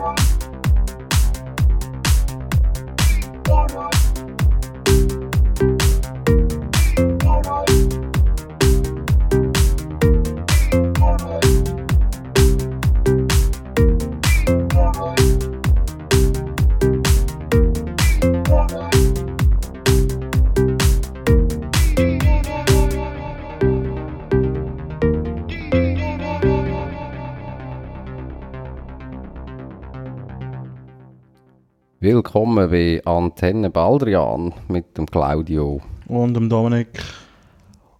you Willkommen bei Antenne Baldrian mit dem Claudio. Und dem Dominik.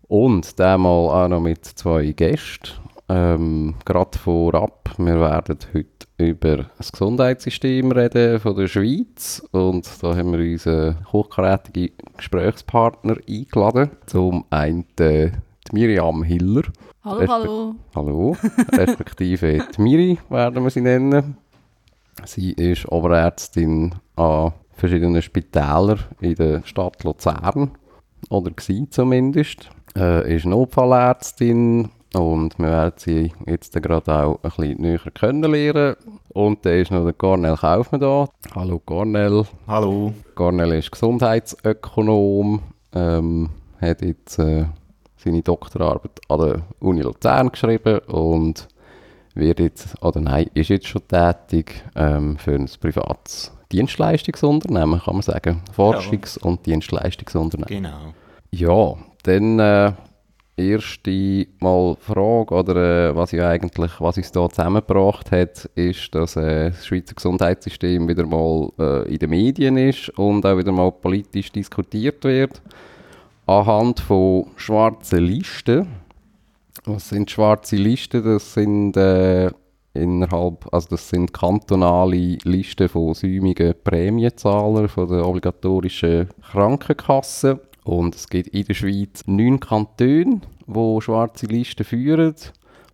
Und diesmal auch noch mit zwei Gästen. Ähm, Gerade vorab, wir werden heute über das Gesundheitssystem reden von der Schweiz. Und da haben wir unseren hochkarätigen Gesprächspartner eingeladen. Zum einen äh, die Miriam Hiller. Hallo, hallo. Hallo, respektive die Miri werden wir sie nennen. Sie ist Oberärztin an verschiedenen Spitälern in der Stadt Luzern. Oder war zumindest. Äh, ist Notfallärztin und wir werden sie jetzt gerade auch ein bisschen näher kennenlernen. Und dann ist noch der Cornel Kaufmann da. Hallo Cornel. Hallo. Cornel ist Gesundheitsökonom, ähm, hat jetzt äh, seine Doktorarbeit an der Uni Luzern geschrieben und wird jetzt, oder nein, ist jetzt schon tätig ähm, für ein privates Dienstleistungsunternehmen, kann man sagen. Forschungs- und Dienstleistungsunternehmen. Genau. Ja, dann äh, erste mal Frage, oder äh, was, ich eigentlich, was uns da zusammengebracht hat, ist, dass äh, das Schweizer Gesundheitssystem wieder mal äh, in den Medien ist und auch wieder mal politisch diskutiert wird. Anhand von schwarzen Listen. Was sind schwarze Listen? Das sind äh, innerhalb, also das sind kantonale Listen von säumigen Prämienzahlern von der obligatorischen Krankenkasse. Und es gibt in der Schweiz neun Kantone, die schwarze Listen führen.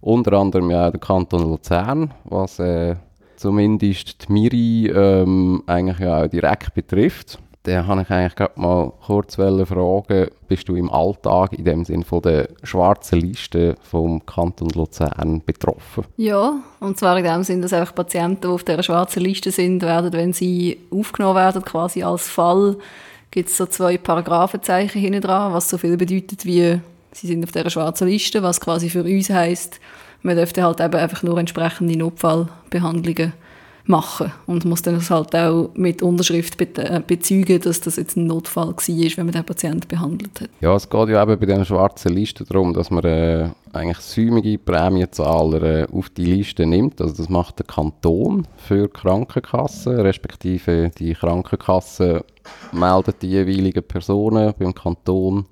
Unter anderem ja der Kanton Luzern, was äh, zumindest die Miri ähm, eigentlich ja auch direkt betrifft. Da habe ich eigentlich gerade mal kurz fragen, bist du im Alltag in dem Sinn von der schwarzen Liste vom Kanton Luzern betroffen? Ja, und zwar in dem Sinn, dass einfach Patienten, die auf dieser schwarzen Liste sind, werden, wenn sie aufgenommen werden, quasi als Fall, gibt es so zwei Paragraphenzeichen hinten dran, was so viel bedeutet wie, sie sind auf dieser schwarzen Liste, was quasi für uns heisst, man dürfte halt eben einfach nur entsprechende Notfallbehandlungen machen und muss dann das halt auch mit Unterschrift be äh, bezeugen, dass das jetzt ein Notfall war, wenn man den Patienten behandelt hat. Ja, es geht ja eben bei diesen schwarzen Listen darum, dass man äh, eigentlich säumige Prämienzahler äh, auf die Liste nimmt. Also das macht der Kanton für Krankenkassen, respektive die Krankenkasse meldet die jeweiligen Personen beim Kanton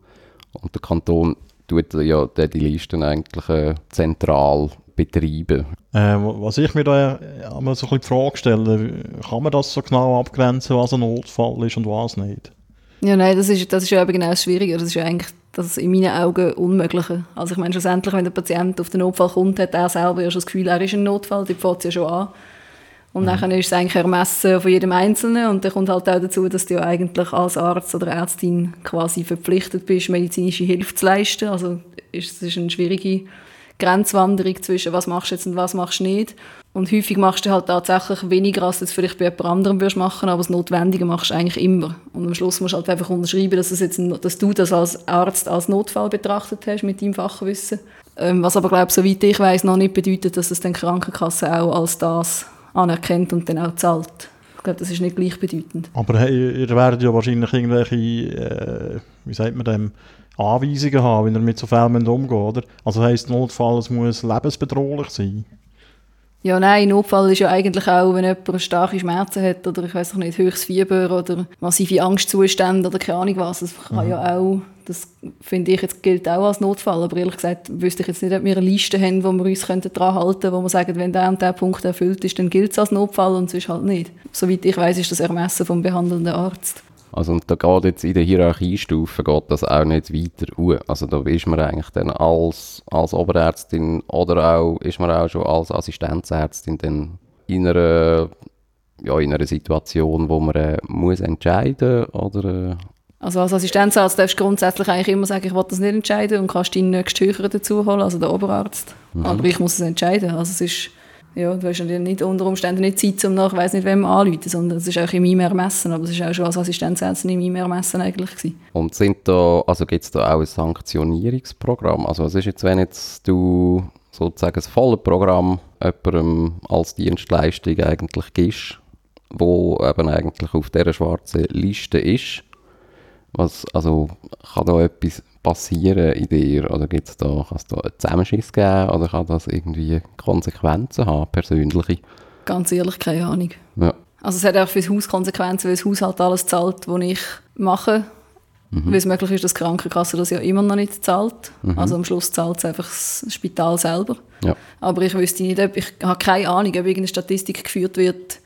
und der Kanton tut ja die Listen eigentlich äh, zentral betreiben. Äh, was ich mir da immer so ein bisschen die Frage stelle, kann man das so genau abgrenzen, was ein Notfall ist und was nicht? Ja, nein, das ist, das ist ja eben genau das Schwierige. Das ist ja eigentlich das in meinen Augen Unmögliche. Also ich meine, schlussendlich, wenn der Patient auf den Notfall kommt, hat er selber ja schon das Gefühl, er ist ein Notfall, die fängt ja schon an. Und mhm. dann ist es eigentlich ermessen von jedem Einzelnen und dann kommt halt auch dazu, dass du ja eigentlich als Arzt oder Ärztin quasi verpflichtet bist, medizinische Hilfe zu leisten. Also es ist eine schwierige Grenzwanderung zwischen was machst du jetzt und was machst du nicht. Und häufig machst du halt tatsächlich weniger, als du es vielleicht bei jemand anderem würdest machen, aber das Notwendige machst du eigentlich immer. Und am Schluss musst du halt einfach unterschreiben, dass, jetzt ein, dass du das als Arzt als Notfall betrachtet hast mit deinem Fachwissen. Ähm, was aber, glaube ich, soweit ich weiß, noch nicht bedeutet, dass es die Krankenkasse auch als das anerkennt und dann auch zahlt. Ich glaube, das ist nicht gleichbedeutend. Aber hey, ihr werdet ja wahrscheinlich irgendwelche, äh, wie sagt man dem, Anweisungen haben, wie er mit so Fällen umgeht, oder? Also heisst Notfall, es muss lebensbedrohlich sein? Ja, nein, Notfall ist ja eigentlich auch, wenn jemand starke Schmerzen hat oder ich weiß nicht, höchstes Fieber oder massive Angstzustände oder keine Ahnung was. Das kann mhm. ja auch, das finde ich jetzt gilt auch als Notfall, aber ehrlich gesagt wüsste ich jetzt nicht, ob wir eine Liste haben, wo wir uns daran halten könnten, wo wir sagen, wenn der und der Punkt erfüllt ist, dann gilt es als Notfall und sonst halt nicht. Soweit ich weiß, ist das Ermessen vom behandelnden Arzt. Also und da geht jetzt in der Hierarchiestufe geht das auch nicht weiter hoch. Also da ist man eigentlich dann als, als Oberärztin oder auch ist man auch schon als Assistenzärztin dann in einer, ja, in einer Situation, wo man äh, muss entscheiden oder äh also als Assistenzarzt darfst du grundsätzlich eigentlich immer sagen, ich will das nicht entscheiden und kannst deinen nächsten Höheren dazu holen, also den Oberarzt. Mhm. Aber ich muss es entscheiden. Also es ist Ja, du hast ja nicht unter Umständen nicht Zeit, um nach, ich weiss nicht, wem anzuleiten, sondern es ist auch in meinem Ermessen, aber es ist auch schon als Assistenzärztin in meinem Ermessen eigentlich gewesen. Und sind da, also gibt es da auch ein Sanktionierungsprogramm? Also was ist jetzt, wenn jetzt du sozusagen das volle Programm jemandem als Dienstleistung eigentlich gibst, wo eben eigentlich auf dieser schwarzen Liste ist? Was, also kann da etwas passieren in dir? Oder gibt's da, kann es da einen Zusammenschiss geben? Oder kann das irgendwie Konsequenzen haben, persönliche? Ganz ehrlich, keine Ahnung. Ja. Also es hat auch für das Haus Konsequenzen, weil das Haus halt alles zahlt, was ich mache. Mhm. Weil es möglich ist, dass die Krankenkasse das ja immer noch nicht zahlt. Mhm. Also am Schluss zahlt es einfach das Spital selber. Ja. Aber ich wüsste nicht, ob, ich habe keine Ahnung, ob irgendeine Statistik geführt wird,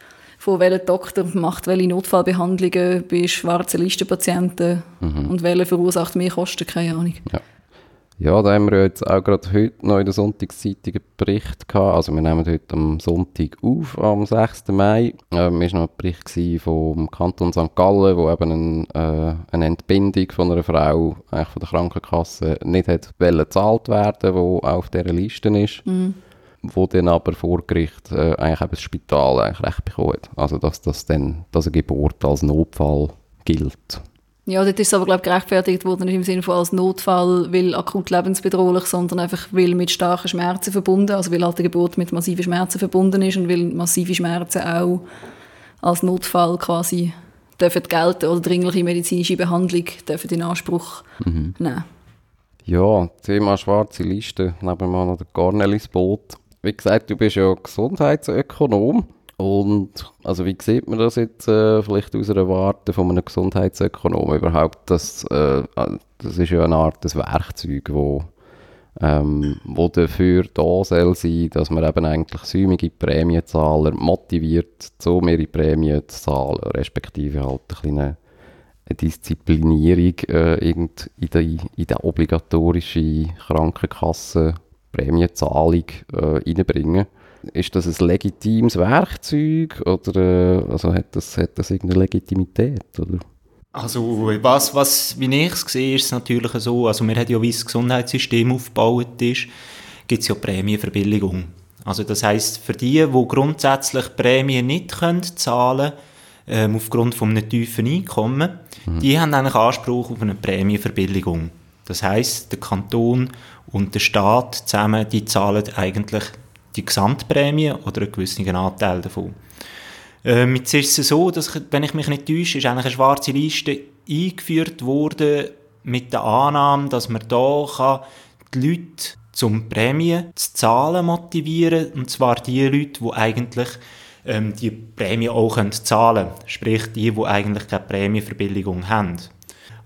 von welcher Doktor macht welche Notfallbehandlungen bei schwarzen Listenpatienten Mhm. und welcher verursacht mehr Kosten, keine Ahnung. Ja, da haben wir ja jetzt auch gerade heute noch in der Sonntagszeitung einen Bericht gehabt. Also wir nehmen heute am Sonntag auf, am 6. Mai. Ähm, ist noch ein Bericht vom Kanton St. Gallen, wo eben ein, äh, eine Entbindung von einer Frau eigentlich von der Krankenkasse nicht hat gezahlt werden, wo auch auf dieser Liste ist. Wo dann aber vor Gericht äh, eigentlich eben das Spital eigentlich recht bekommen hat. Also dass das dann, dass eine Geburt als Notfall gilt. Ja, dort ist es aber, glaube ich, gerechtfertigt worden, nicht im Sinne von als Notfall, weil akut lebensbedrohlich, sondern einfach, weil mit starken Schmerzen verbunden, also weil halt die Geburt mit massiven Schmerzen verbunden ist und weil massive Schmerzen auch als Notfall quasi dürfen gelten oder dringliche medizinische Behandlung dürfen in Anspruch nehmen. Ja, Thema schwarze Liste, nehmen wir noch den Cornelis Boot. Wie gesagt, du bist ja Gesundheitsökonom. Und also wie sieht man das jetzt äh, vielleicht aus einer Warte von einem Gesundheitsökonom überhaupt? Das, äh, das ist ja eine Art des Werkzeug, wo, ähm, wo dafür da soll sein, dass man eben eigentlich säumige Prämienzahler motiviert, so ihre Prämien zu zahlen, respektive halt eine kleine eine Disziplinierung äh, in die, in obligatorische Krankenkasse Prämienzahlung äh, reinbringen. Ist das ein legitimes Werkzeug oder äh, also hat, das, hat das irgendeine Legitimität? Oder? Also, was, was, wie ich es sehe, ist es natürlich so, also wir haben ja, wie das Gesundheitssystem aufgebaut ist, gibt es ja Prämienverbilligung. Also das heißt für die, die grundsätzlich Prämien nicht können zahlen ähm, aufgrund von einem tiefen Einkommen, die haben eigentlich Anspruch auf eine Prämienverbilligung. Das heißt, der Kanton und der Staat zusammen, die zahlen eigentlich die Gesamtprämie oder einen gewissen Anteil davon. Ähm, jetzt ist es so, dass, wenn ich mich nicht täusche, ist eigentlich eine schwarze Liste eingeführt worden mit der Annahme, dass man da kann die Leute zum Prämie zu zahlen motivieren und zwar die Leute, die eigentlich ähm, die Prämie auch können zahlen können. Sprich, die, die eigentlich keine Prämienverbilligung haben.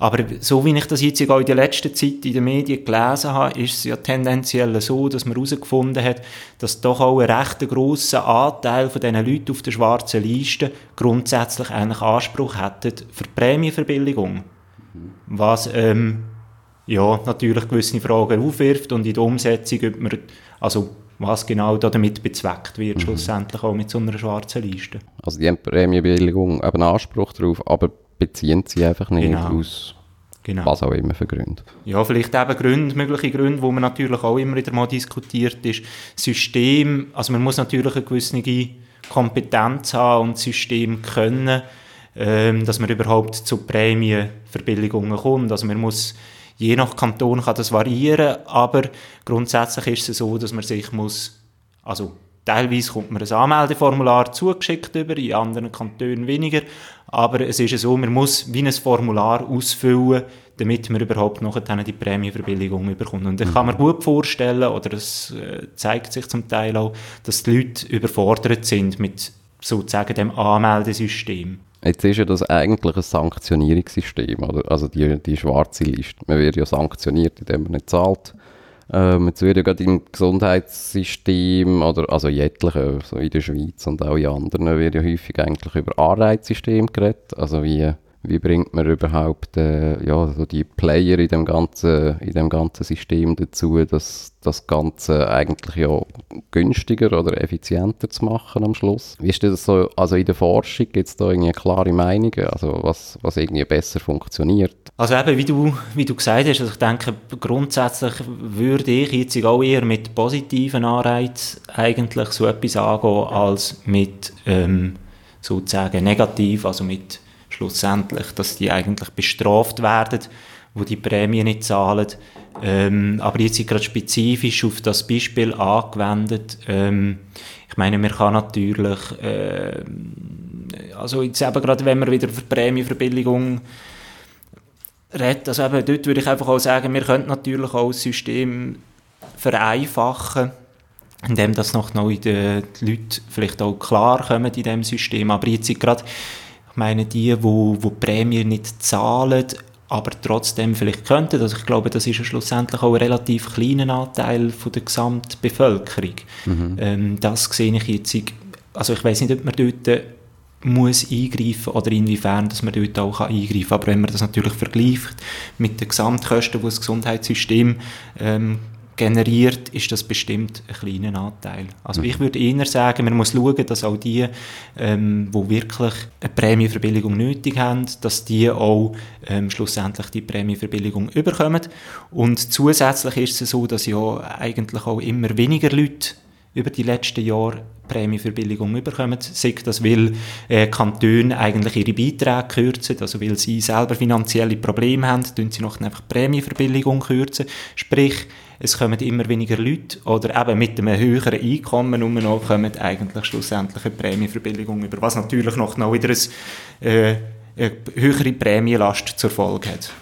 Aber so wie ich das jetzt auch in der letzten Zeit in den Medien gelesen habe, ist es ja tendenziell so, dass man herausgefunden hat, dass doch auch ein recht grosser Anteil von diesen Leuten auf der schwarzen Liste grundsätzlich eigentlich Anspruch hätten für Prämienverbilligung. Was ähm, ja, natürlich gewisse Fragen aufwirft und in der Umsetzung, ob man, also was genau damit bezweckt wird, schlussendlich auch mit so einer schwarzen Liste. Also die haben Prämienbewilligung eben Anspruch darauf, aber beziehen sie einfach nicht Genau. aus Genau. was auch immer für Gründen. Ja, vielleicht eben Gründe, mögliche Gründe, wo man natürlich auch immer wieder mal diskutiert ist. System, also man muss natürlich eine gewisse Kompetenz haben und System können, ähm, dass man überhaupt zu Prämienverbilligungen kommt. Also man muss, je nach Kanton kann das variieren, aber grundsätzlich ist es so, dass man sich muss, also teilweise kommt man ein Anmeldeformular zugeschickt über, in anderen Kantonen weniger, aber es ist so, man muss wie ein Formular ausfüllen, damit man überhaupt noch die Prämienverbilligung bekommt. Und ich kann mir gut vorstellen, oder es äh, zeigt sich zum Teil auch, dass die Leute überfordert sind mit sozusagen dem Anmeldesystem. Jetzt ist ja das eigentlich ein Sanktionierungssystem, oder? Also die, die schwarze Liste. Man wird ja sanktioniert, indem man nicht zahlt. Ähm, jetzt wird gerade im Gesundheitssystem, oder also in etlichen, so in der Schweiz und auch in anderen, wird ja häufig eigentlich über Anreizsystem geredet. Also wie, wie bringt man überhaupt äh, ja, so die Player in dem, ganzen, in dem ganzen System dazu, dass das Ganze eigentlich ja günstiger oder effizienter zu machen am Schluss? Wie ist das so, also in der Forschung gibt es da irgendwie klare Meinungen, also was, was irgendwie besser funktioniert? Also eben, wie du, wie du gesagt hast, also ich denke, grundsätzlich würde ich jetzt auch eher mit positiven Anreizen eigentlich so etwas angehen, als mit ähm, sozusagen negativ, also mit schlussendlich, dass die eigentlich bestraft werden, wo die Prämien nicht zahlen. Ähm, aber jetzt gerade spezifisch auf das Beispiel angewendet. Ähm, ich meine, man kann natürlich, äh, also jetzt eben gerade, wenn man wieder für Prämienverbilligung redet, also eben dort würde ich einfach auch sagen, wir könnten natürlich auch das System vereinfachen, indem das noch neu die Leute vielleicht auch klar kommen in diesem System. Aber jetzt gerade ich meine, die, wo, wo die Prämie nicht zahlen, aber trotzdem vielleicht könnten. Also ich glaube, das ist ja schlussendlich auch ein relativ kleiner Anteil von der Gesamtbevölkerung. Mhm. Ähm, das sehe ich jetzt, also ich weiß nicht, ob man dort muss eingreifen oder inwiefern dass man dort auch eingreifen kann. Aber wenn man das natürlich vergleicht mit den Gesamtkosten, die das Gesundheitssystem ähm, generiert, ist das bestimmt ein kleiner Anteil. Also mhm. ich würde eher sagen, man muss schauen, dass auch die, ähm, die wirklich eine Prämienverbilligung nötig haben, dass die auch ähm, schlussendlich die Prämienverbilligung überkommen. Und zusätzlich ist es so, dass ja eigentlich auch immer weniger Leute über die letzten Jahre Prämienverbilligung bekommen. Sei das, weil äh, Kantone eigentlich ihre Beiträge kürzen, also weil sie selber finanzielle Probleme haben, tun sie noch einfach Prämienverbilligung kürzen. Sprich, es kommen immer weniger Leute oder eben mit einem höheren Einkommen nur noch kommen eigentlich schlussendlich eine Prämienverbilligung über, was natürlich noch, noch wieder eine, äh, eine höhere Prämienlast zur Folge hat.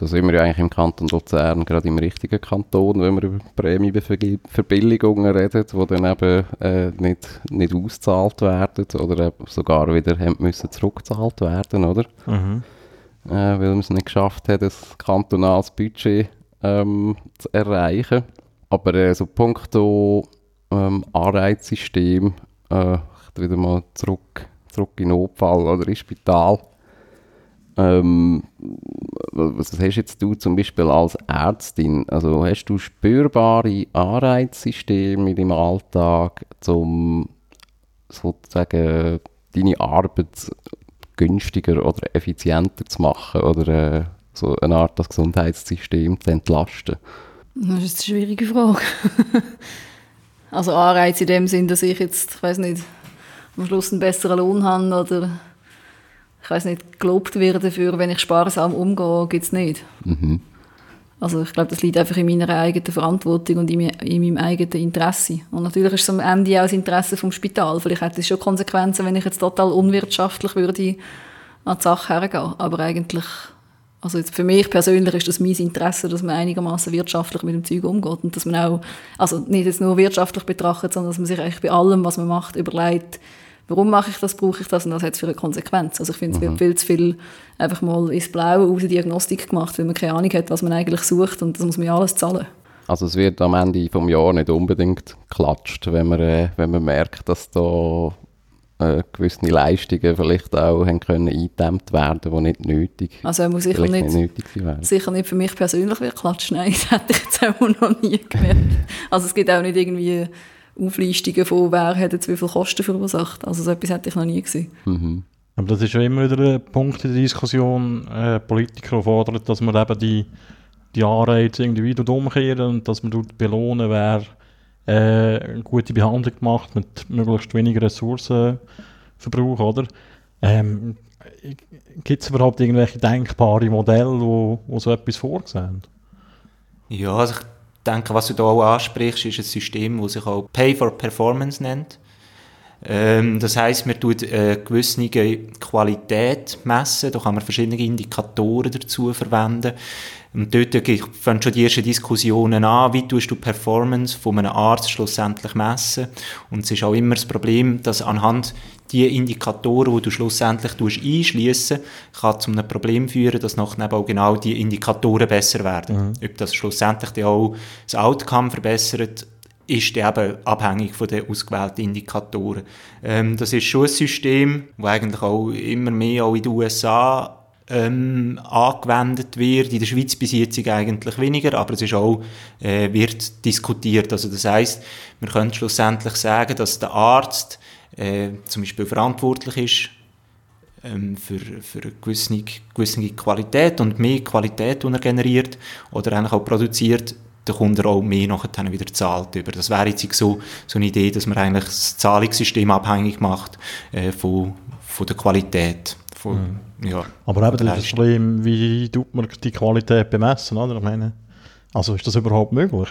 Da sind wir ja eigentlich im Kanton Luzern gerade im richtigen Kanton, wenn wir über Prämieverbilligungen reden, die dann eben äh, nicht, nicht ausgezahlt werden oder sogar wieder haben müssen zurückgezahlt werden, oder? Mhm. Äh, weil man es nicht geschafft hat, ein kantonales Budget ähm, zu erreichen. Aber äh, so punkto ähm, Anreizsystem, äh, ich wieder mal zurück, zurück in Notfall oder ins Spital. Ähm, was hast jetzt du zum Beispiel als Ärztin? Also hast du spürbare Anreizsysteme in deinem Alltag, um sozusagen deine Arbeit günstiger oder effizienter zu machen oder äh, so eine Art das Gesundheitssystem zu entlasten? Das ist eine schwierige Frage. also Anreiz in dem Sinn, dass ich jetzt, ich weiß nicht, am Schluss einen besseren Lohn habe oder ich weiß nicht, gelobt werde dafür, wenn ich sparsam umgehe, gibt es nicht. Mhm. Also ich glaube, das liegt einfach in meiner eigenen Verantwortung und in, in meinem eigenen Interesse. Und natürlich ist es am Ende auch das Interesse vom Spital. Vielleicht hätte es schon Konsequenzen, wenn ich jetzt total unwirtschaftlich würde an die Sache hergehen. Aber eigentlich also jetzt für mich persönlich ist das mein Interesse, dass man einigermaßen wirtschaftlich mit dem Zeug umgeht und dass man auch, also nicht jetzt nur wirtschaftlich betrachtet, sondern dass man sich eigentlich bei allem, was man macht, überlegt, warum mache ich das, brauche ich das und was hat es für eine Konsequenz. Also ich finde, es wird mhm. viel zu viel einfach mal ins Blaue aus Diagnostik gemacht, weil man keine Ahnung hat, was man eigentlich sucht und das muss man ja alles zahlen. Also es wird am Ende des Jahres nicht unbedingt geklatscht, wenn man, äh, wenn man merkt, dass da äh, gewisse Leistungen vielleicht auch haben können eingedämmt werden, die nicht nötig Also muss sicher nicht, nicht nötig Sicher nicht für mich persönlich wird klatschen, nein, das hätte ich jetzt auch noch nie gemerkt. Also es gibt auch nicht irgendwie Auflistungen von, wer hat jetzt wie viel Kosten verursacht. Also so etwas hätte ich noch nie gesehen. Mhm. Aber das ist ja immer wieder ein Punkt in der Diskussion. Äh, Politiker fordern, dass man eben die, die Anreize irgendwie umkehren und dass man dort belohnen, wer äh, eine gute Behandlung gemacht mit möglichst weniger Ressourcenverbrauch, oder? Ähm, Gibt es überhaupt irgendwelche denkbare Modelle, wo, wo so etwas vorsehen? Ja, also ich denke, was du da auch ansprichst, ist ein System, das sich auch Pay for Performance nennt. Ähm, das heißt, man tut eine gewisse Qualität messen, da kann man verschiedene Indikatoren dazu verwenden. Und dort fangen schon die ersten Diskussionen an, wie tust du die Performance von einem Arzt schlussendlich messen. Und es ist auch immer das Problem, dass anhand die Indikatoren, die du schlussendlich einschließen kann zu einem Problem führen, dass nachher auch genau die Indikatoren besser werden. Mhm. Ob das schlussendlich auch das Outcome verbessert, ist eben abhängig von den ausgewählten Indikatoren. Ähm, das ist schon ein System, das eigentlich auch immer mehr auch in den USA ähm, angewendet wird. In der Schweiz bis jetzt eigentlich weniger, aber es ist auch, äh, wird diskutiert. Also das heißt, wir können schlussendlich sagen, dass der Arzt äh, zum Beispiel verantwortlich ist ähm, für, für eine gewisse, gewisse Qualität und mehr Qualität, die er generiert oder eigentlich auch produziert, der Kunde auch mehr nachher wieder zahlt. Über. Das wäre jetzt so, so eine Idee, dass man eigentlich das Zahlungssystem abhängig macht äh, von, von der Qualität. Von, mhm. ja, Aber eben das Problem, wie tut man die Qualität bemessen? Oder? Ich meine, also ist das überhaupt möglich?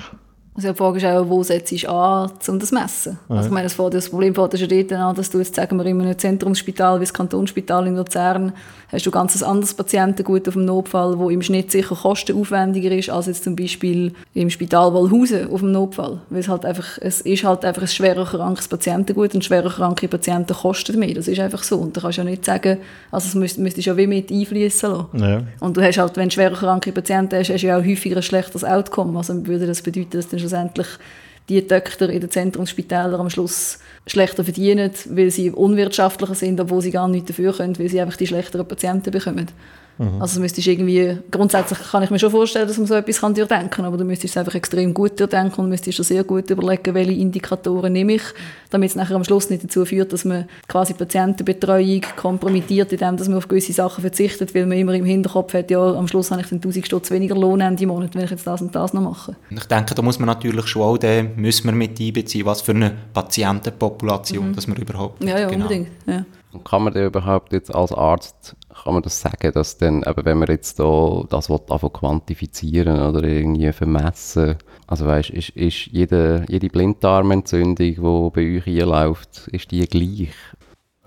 Also die Frage ist auch, wo setzt du an, um das zu messen? Ja. Also ich meine, das, das Problem fängt schon dort an, dass du jetzt, sagen wir, in einem Zentrumsspital wie das Kantonsspital in Luzern hast du ganz ein anderes Patientengut auf dem Notfall, wo im Schnitt sicher kostenaufwendiger ist, als jetzt zum Beispiel im Spital Wallhausen auf dem Notfall. Weil es halt einfach, es ist halt einfach ein schwerer krankes Patientengut und schwerer kranke Patienten kosten mehr. Das ist einfach so. Und da kannst du ja nicht sagen, also es müsste, müsstest ja wie mit einfließen lassen. Ja. Und du hast halt, wenn du schwerer kranke Patienten hast, hast du ja auch häufiger ein schlechteres Outcome. Also würde das bedeuten, dass dann schlussendlich die Töchter in den Zentrumsspitälern am Schluss schlechter verdienen, weil sie unwirtschaftlicher sind, obwohl sie gar nichts dafür können, weil sie einfach die schlechteren Patienten bekommen. Mhm. Also müsstest irgendwie, grundsätzlich kann ich mir schon vorstellen, dass man so etwas kann durchdenken kann, aber du müsstest es einfach extrem gut durchdenken und müsstest dir sehr gut überlegen, welche Indikatoren nehme ich, damit es nachher am Schluss nicht dazu führt, dass man quasi Patientenbetreuung kompromittiert, indem dass man auf gewisse Sachen verzichtet, weil man immer im Hinterkopf hat, ja, am Schluss habe ich dann 1000 Stutz weniger Lohn Ende Monat, wenn ich jetzt das und das noch mache. Ich denke, da muss man natürlich schon auch den, müssen wir mit einbeziehen, was für eine Patientenpopulation, mhm. dass man überhaupt Ja, ja, genau. unbedingt, ja. Kann man denn überhaupt jetzt als Arzt kann man das sagen, dass dann, eben, wenn man jetzt da das einfach quantifizieren oder irgendwie vermessen, also weißt, ist, ist jede, jede Blinddarmentzündung, die bei euch einläuft, ist die gleich?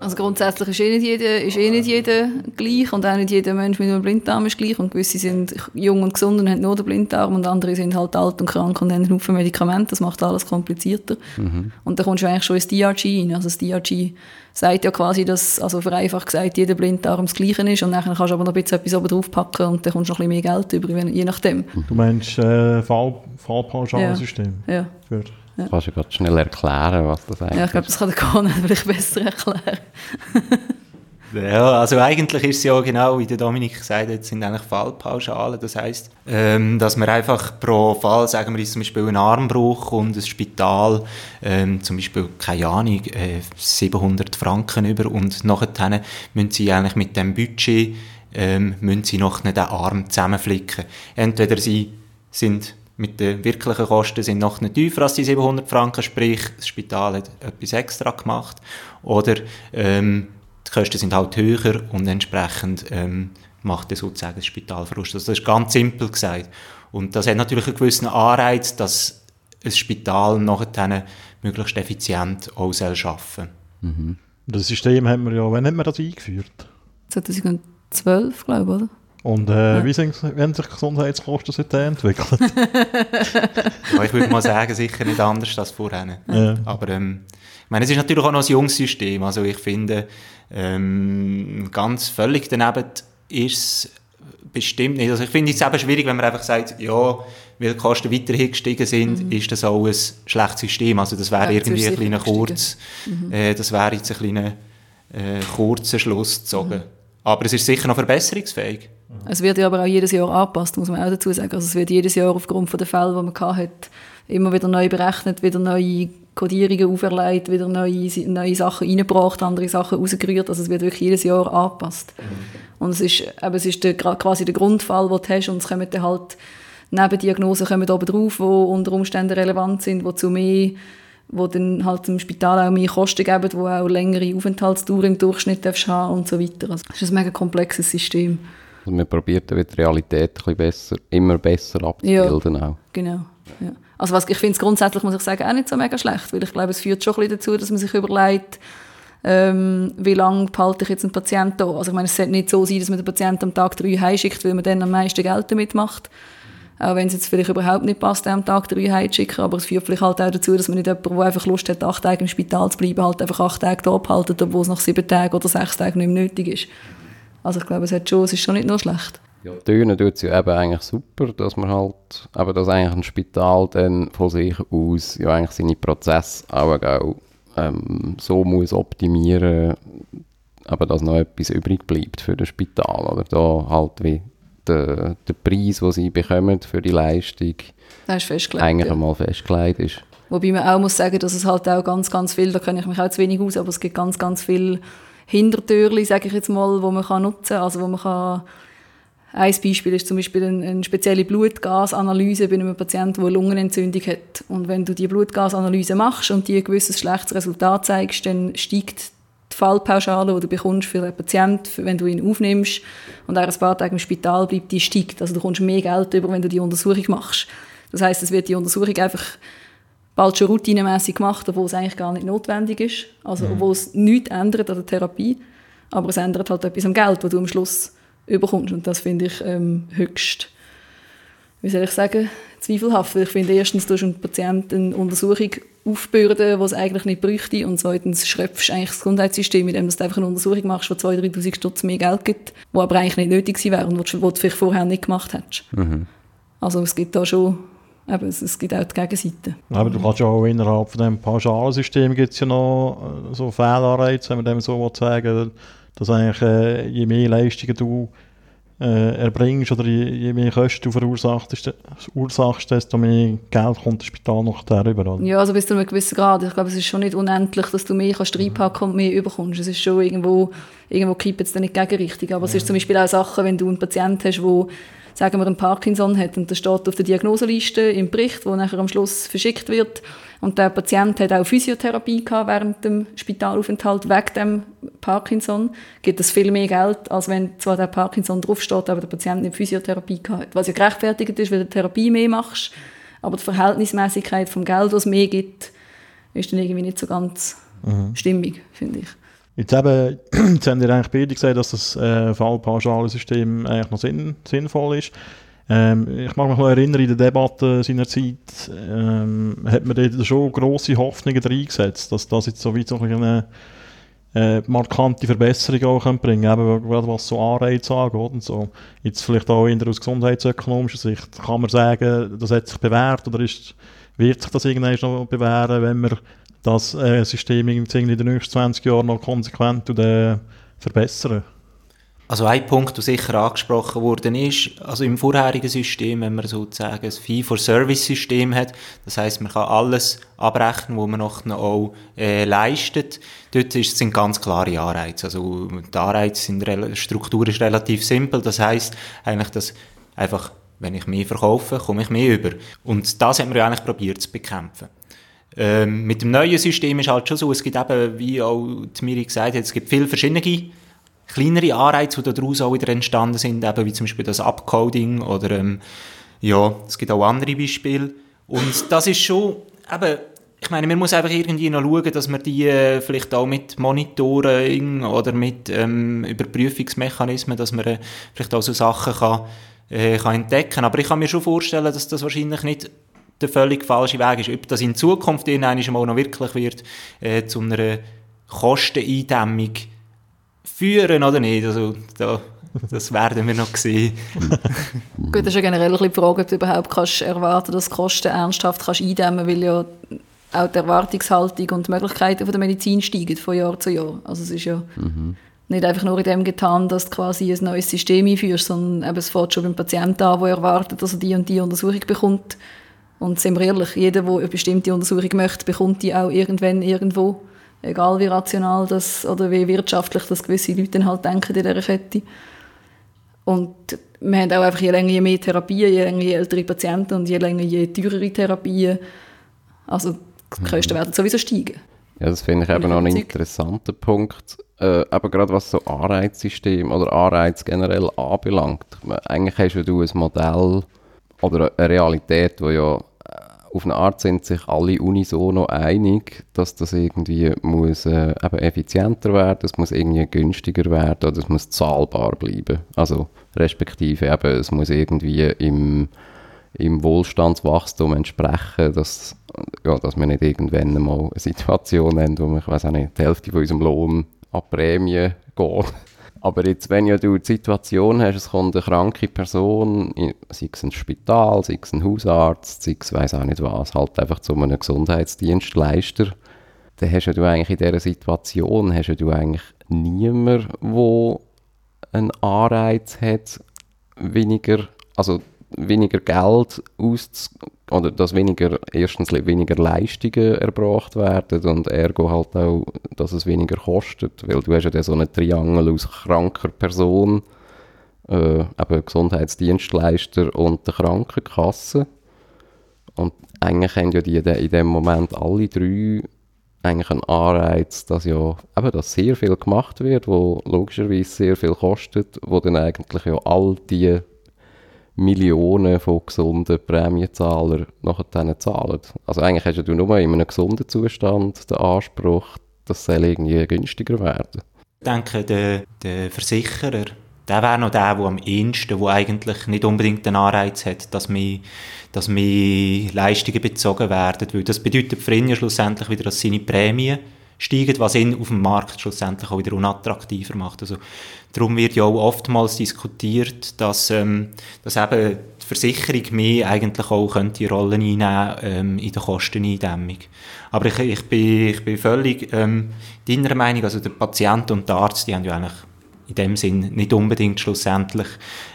Also grundsätzlich ist eh, nicht jeder, ist eh nicht jeder gleich und auch nicht jeder Mensch mit einem Blinddarm ist gleich und gewisse sind jung und gesund und haben nur den Blinddarm und andere sind halt alt und krank und haben einen Haufen Medikamente, das macht alles komplizierter. Mhm. Und da kommst du eigentlich schon ins DRG rein, also das DRG sagt ja quasi, dass, also vereinfacht gesagt, jeder Blinddarm das Gleiche ist und dann kannst du aber noch ein bisschen etwas oben drauf packen und dann kommst du noch ein bisschen mehr Geld über, je nachdem. Du meinst äh, Fall, Fallpauschalensystem? Ja. ja. Für ja. Kannst du gerade schnell erklären, was das eigentlich ist? Ja, ich glaube, das kann der Conor vielleicht besser erklären. Ja, also eigentlich ist es ja genau, wie der Dominik gesagt hat, sind eigentlich Fallpauschalen. Das heisst, ähm, dass man einfach pro Fall, sagen wir jetzt zum Beispiel einen Armbruch und ein Spital, ähm, zum Beispiel, keine Ahnung, äh, 700 Franken über und nachher müssen sie eigentlich mit dem Budget ähm, müssen sie noch den Arm zusammenflicken. Entweder sie sind mit den wirklichen Kosten sind noch nicht tiefer als die 700 Franken, sprich das Spital hat etwas extra gemacht. Oder ähm, die Kosten sind halt höher und entsprechend ähm, macht das sozusagen das Spitalverlust. Also das ist ganz simpel gesagt. Und das hat natürlich einen gewissen Anreiz, dass ein Spital nachher möglichst effizient auch arbeiten mhm. Das System haben wir ja, wann haben wir das eingeführt? 2012, glaube ich, oder? Und äh, ja. wie sind, haben sich Gesundheitskosten seitdem entwickelt? ja, ich würde mal sagen, sicher nicht anders als vorher. Ja. Aber ähm, ich meine, es ist natürlich auch noch ein junges System. Also ich finde, ähm, ganz völlig daneben ist es bestimmt nicht. Also ich finde es eben schwierig, wenn man einfach sagt, ja, weil die Kosten weiterhin gestiegen sind, mhm. ist das auch ein schlechtes System. Also das wäre ja, irgendwie ein kleiner kurz, mhm. äh, das wäre jetzt ein kleiner äh, kurzer Schluss gezogen. Mhm. Aber es ist sicher noch verbesserungsfähig. Es wird ja aber auch jedes Jahr angepasst, muss man auch dazu sagen. Also es wird jedes Jahr aufgrund der Fälle, die man hat, immer wieder neu berechnet, wieder neue Kodierungen auferlegt, wieder neue, neue Sachen reingebracht, andere Sachen rausgerührt. Also es wird wirklich jedes Jahr angepasst. Und es ist, eben, es ist der, quasi der Grundfall, den du hast und es kommen dann halt Nebendiagnosen kommen oben drauf, die unter Umständen relevant sind, die zu mehr wo dann halt im Spital auch mehr Kosten geben, wo auch längere Aufenthaltsdauer im Durchschnitt haben und so weiter. Also es ist ein mega komplexes System. Also man probiert die Realität ein bisschen besser, immer besser abzubilden ja, auch. genau. Ja. Also was, ich finde es grundsätzlich, muss ich sagen, auch nicht so mega schlecht, weil ich glaube, es führt schon ein bisschen dazu, dass man sich überlegt, ähm, wie lange behalte ich jetzt einen Patienten da. Also ich meine, es sollte nicht so sein, dass man den Patienten am Tag drei heimschickt, weil man dann am meisten Geld damit macht. Auch wenn es jetzt vielleicht überhaupt nicht passt, am Tag drei heimzuschicken, aber es führt vielleicht halt auch dazu, dass man nicht jemanden, der einfach Lust hat, acht Tage im Spital zu bleiben, halt einfach acht Tage da abhalten, obwohl es nach sieben Tagen oder sechs Tagen nicht mehr nötig ist. Also ich glaube, es, hat schon, es ist schon nicht nur schlecht. Ja, tönen tut es ja eben eigentlich super, dass man halt, eben, dass eigentlich ein Spital dann von sich aus ja eigentlich seine Prozesse auch, auch ähm, so muss optimieren, aber dass noch etwas übrig bleibt für das Spital. Oder da halt wie der, der Preis, den sie bekommen für die Leistung, eigentlich ja. einmal festgelegt ist. Wobei man auch muss sagen, dass es halt auch ganz, ganz viel, da kenne ich mich auch zu wenig aus, aber es gibt ganz, ganz viel Hintertürchen, sage ich jetzt mal, wo man nutzen kann. Also wo man kann ein Beispiel ist zum Beispiel eine, eine spezielle Blutgasanalyse bei einem Patienten, der eine Lungenentzündung hat. Und wenn du die Blutgasanalyse machst und die ein gewisses schlechtes Resultat zeigst, dann steigt die Fallpauschale, die du bekommst für einen Patienten, wenn du ihn aufnimmst und er ein paar Tage im Spital bleibt, die steigt. Also du bekommst mehr Geld über, wenn du die Untersuchung machst. Das heißt, es wird die Untersuchung einfach bald schon routinemäßig gemacht, obwohl es eigentlich gar nicht notwendig ist. Also, obwohl es nichts ändert an der Therapie. Aber es ändert halt etwas am Geld, das du am Schluss überkommst. Und das finde ich ähm, höchst, wie soll ich sagen, zweifelhaft. Weil ich finde, erstens, du hast einem Patienten eine Untersuchung aufbürden, die es eigentlich nicht bräuchte. Und zweitens schröpfst du eigentlich das Gesundheitssystem, indem du einfach eine Untersuchung machst, die 2'000, 3'000 Stutz mehr Geld gibt, die aber eigentlich nicht nötig gewesen wäre und die du vielleicht vorher nicht gemacht hättest. Also es gibt da schon, eben, es, es gibt auch die Gegenseite. Aber du kannst ja auch innerhalb von dem Pauschalsystem gibt es ja noch äh, so Fehlanreize, wenn man dem so sagen dass eigentlich äh, je mehr Leistungen du äh, erbringst oder je, je mehr Kosten du verursachst, desto mehr Geld kommt das Spital noch darüber. Oder? Ja, also bis zu einem gewissen Grad. Ich glaube, es ist schon nicht unendlich, dass du mehr kannst reinpacken und mehr überkommst. Es ist schon irgendwo, irgendwo kippt es dann nicht gegenrichtig. Aber es ist zum Beispiel auch Sachen, wenn du einen Patienten hast, der sagen wir, einen Parkinson hat und das steht auf der Diagnoseliste im Bericht, wo nachher am Schluss verschickt wird und der Patient hat auch Physiotherapie gehabt während dem Spitalaufenthalt wegen dem Parkinson, gibt es viel mehr Geld, als wenn zwar der Parkinson draufsteht, aber der Patient nicht Physiotherapie gehabt hat. Was ja gerechtfertigt ist, weil du Therapie mehr machst, aber die Verhältnismäßigkeit vom Geld, was mehr gibt, ist dann irgendwie nicht so ganz stimmig, finde ich. Jetzt, eben, jetzt haben wir eigentlich beide gesagt, dass das äh, Fallpauschalensystem eigentlich noch sinn, sinnvoll ist. Ähm, ich mag mich noch erinnern, in der Debatte seinerzeit ähm, hat man dort schon grosse Hoffnungen reingesetzt, dass das jetzt so wie so eine äh, markante Verbesserung auch können bringen eben was so Anreize angeht und so. Jetzt vielleicht auch eher aus gesundheitsökonomischer Sicht kann man sagen, das hat sich bewährt oder ist, wird sich das irgendwann noch bewähren, wenn wir das äh, System in den nächsten 20 Jahren noch konsequent äh, verbessern. Also ein Punkt, der sicher angesprochen worden ist, also im vorherigen System, wenn man sozusagen ein Fee-for-Service-System hat, das heißt, man kann alles abrechnen, was man noch auch äh, leistet. Dort ist, sind ganz klare Anreize. Also die Anreize sind, die Struktur ist relativ simpel. Das heißt eigentlich, dass einfach, wenn ich mehr verkaufe, komme ich mehr über. Und das haben wir ja eigentlich probiert zu bekämpfen. Ähm, mit dem neuen System ist halt schon so, es gibt eben, wie auch Miri gesagt hat, es gibt viele verschiedene kleinere Anreize, die daraus auch wieder entstanden sind, eben wie zum Beispiel das Upcoding oder ähm, ja, es gibt auch andere Beispiele. Und das ist schon, eben, ich meine, man muss einfach irgendwie noch schauen, dass man die äh, vielleicht auch mit Monitoring oder mit ähm, Überprüfungsmechanismen, dass man äh, vielleicht auch so Sachen kann, äh, kann entdecken. Aber ich kann mir schon vorstellen, dass das wahrscheinlich nicht der völlig falsche Weg ist. Ob das in Zukunft irgendwann mal noch wirklich wird, äh, zu einer Kosteneindämmung führen oder nicht. Also, da, das werden wir noch sehen. Gut, das ist ja generell ein bisschen die Frage, ob du überhaupt kannst erwarten dass du Kosten ernsthaft kannst eindämmen weil ja auch die Erwartungshaltung und die Möglichkeiten von der Medizin steigen von Jahr zu Jahr. Also es ist ja nicht einfach nur in dem getan, dass du quasi ein neues System einführst, sondern eben, es fängt schon beim Patienten an, der erwartet, dass er die und die Untersuchung bekommt. Und sind wir ehrlich, jeder, der eine bestimmte Untersuchung möchte, bekommt die auch irgendwann irgendwo. Egal wie rational das oder wie wirtschaftlich das gewisse Leute dann halt denken in dieser Kette. Und wir haben auch einfach je länger, je mehr Therapien, je länger, je ältere Patienten und je länger, je teurere Therapien. Also die Kosten werden sowieso steigen. Ja, das finde ich eben noch einen interessanten Punkt. Äh, aber gerade was so Anreizsystem oder Anreiz generell anbelangt. Eigentlich hast du ein Modell oder eine Realität, wo ja auf eine Art sind sich alle unisono einig, dass das irgendwie muss äh, eben effizienter werden, es muss irgendwie günstiger werden oder es muss zahlbar bleiben. Also respektive eben, es muss irgendwie im, im Wohlstandswachstum entsprechen, dass, ja, dass wir nicht irgendwann mal eine Situation haben, wo wir, ich weiß auch nicht, die Hälfte von unserem Lohn an Prämie geht. Aber jetzt, wenn ja du die Situation hast, es kommt eine kranke Person, sei es ein Spital, sei es ein Hausarzt, sei es weiss auch nicht was, halt einfach zu einem Gesundheitsdienstleister, dann hast du eigentlich in dieser Situation hast du eigentlich niemanden, der einen Anreiz hat, weniger, also weniger Geld aus oder dass weniger, erstens weniger Leistungen erbracht werden und ergo halt auch, dass es weniger kostet, weil du hast ja so einen Triangel aus kranker Person, äh, eben Gesundheitsdienstleister und der Krankenkasse. Und eigentlich haben ja die in dem Moment alle drei eigentlich einen Anreiz, dass ja eben, dass sehr viel gemacht wird, wo logischerweise sehr viel kostet, wo dann eigentlich ja all die Millionen von gesunden Prämienzahlern nachher zahlen. Also eigentlich hast du nur in einem gesunden Zustand den Anspruch, dass es irgendwie günstiger werden. Ich denke, der, der Versicherer, der wäre noch der, der am ehesten, der eigentlich nicht unbedingt den Anreiz hat, dass mehr, dass mehr Leistungen bezogen werden. Weil das bedeutet für ihn ja schlussendlich wieder, dass seine Prämien steigen, was ihn auf dem Markt schlussendlich auch wieder unattraktiver macht. Also, darum wird ja auch oftmals diskutiert, dass, ähm, dass eben die Versicherung mehr eigentlich auch die Rolle einnehmen ähm, in der Kosteneindämmung. Aber ich, ich, bin, ich bin völlig ähm, deiner Meinung, also der Patient und der Arzt, die haben ja eigentlich in dem Sinn nicht unbedingt schlussendlich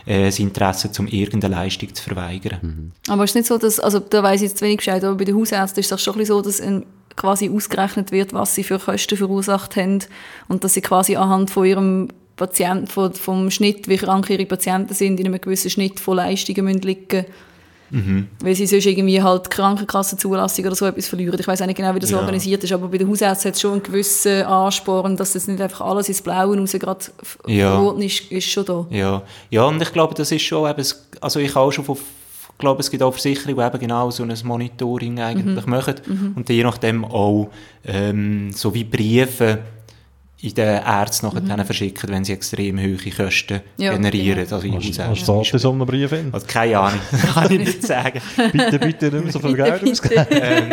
äh, das Interesse, um irgendeine Leistung zu verweigern. Mhm. Aber ist nicht so, dass, also da weiss ich jetzt wenig Bescheid, aber bei den Hausärzten ist es schon so, dass ein, quasi ausgerechnet wird, was sie für Kosten verursacht haben und dass sie quasi anhand von ihrem Patienten, von, vom Schnitt, wie krank ihre Patienten sind, in einem gewissen Schnitt von Leistungen müssen liegen Mhm. Weil sie sonst irgendwie halt Krankenkassenzulassung oder so etwas verlieren. Ich weiß nicht genau, wie das ja. organisiert ist, aber bei den Hausärzten hat es schon einen gewissen Ansporn, dass das nicht einfach alles ins Blaue raus gerade ja. ist, ist schon da. Ja. ja, und ich glaube, das ist schon eben, also ich auch schon von ich glaube, es gibt auch Versicherungen, die eben genau so ein Monitoring eigentlich mhm. machen mhm. und je nachdem auch ähm, so wie Briefe in den Ärzten nachher mhm. verschicken, wenn sie extrem hohe Kosten ja, generieren. Genau. Also was, was steht in so einem Brief hin? Also keine Ahnung, kann ich nicht sagen. bitte, bitte nicht mehr so viel Geld ausgeben. ähm,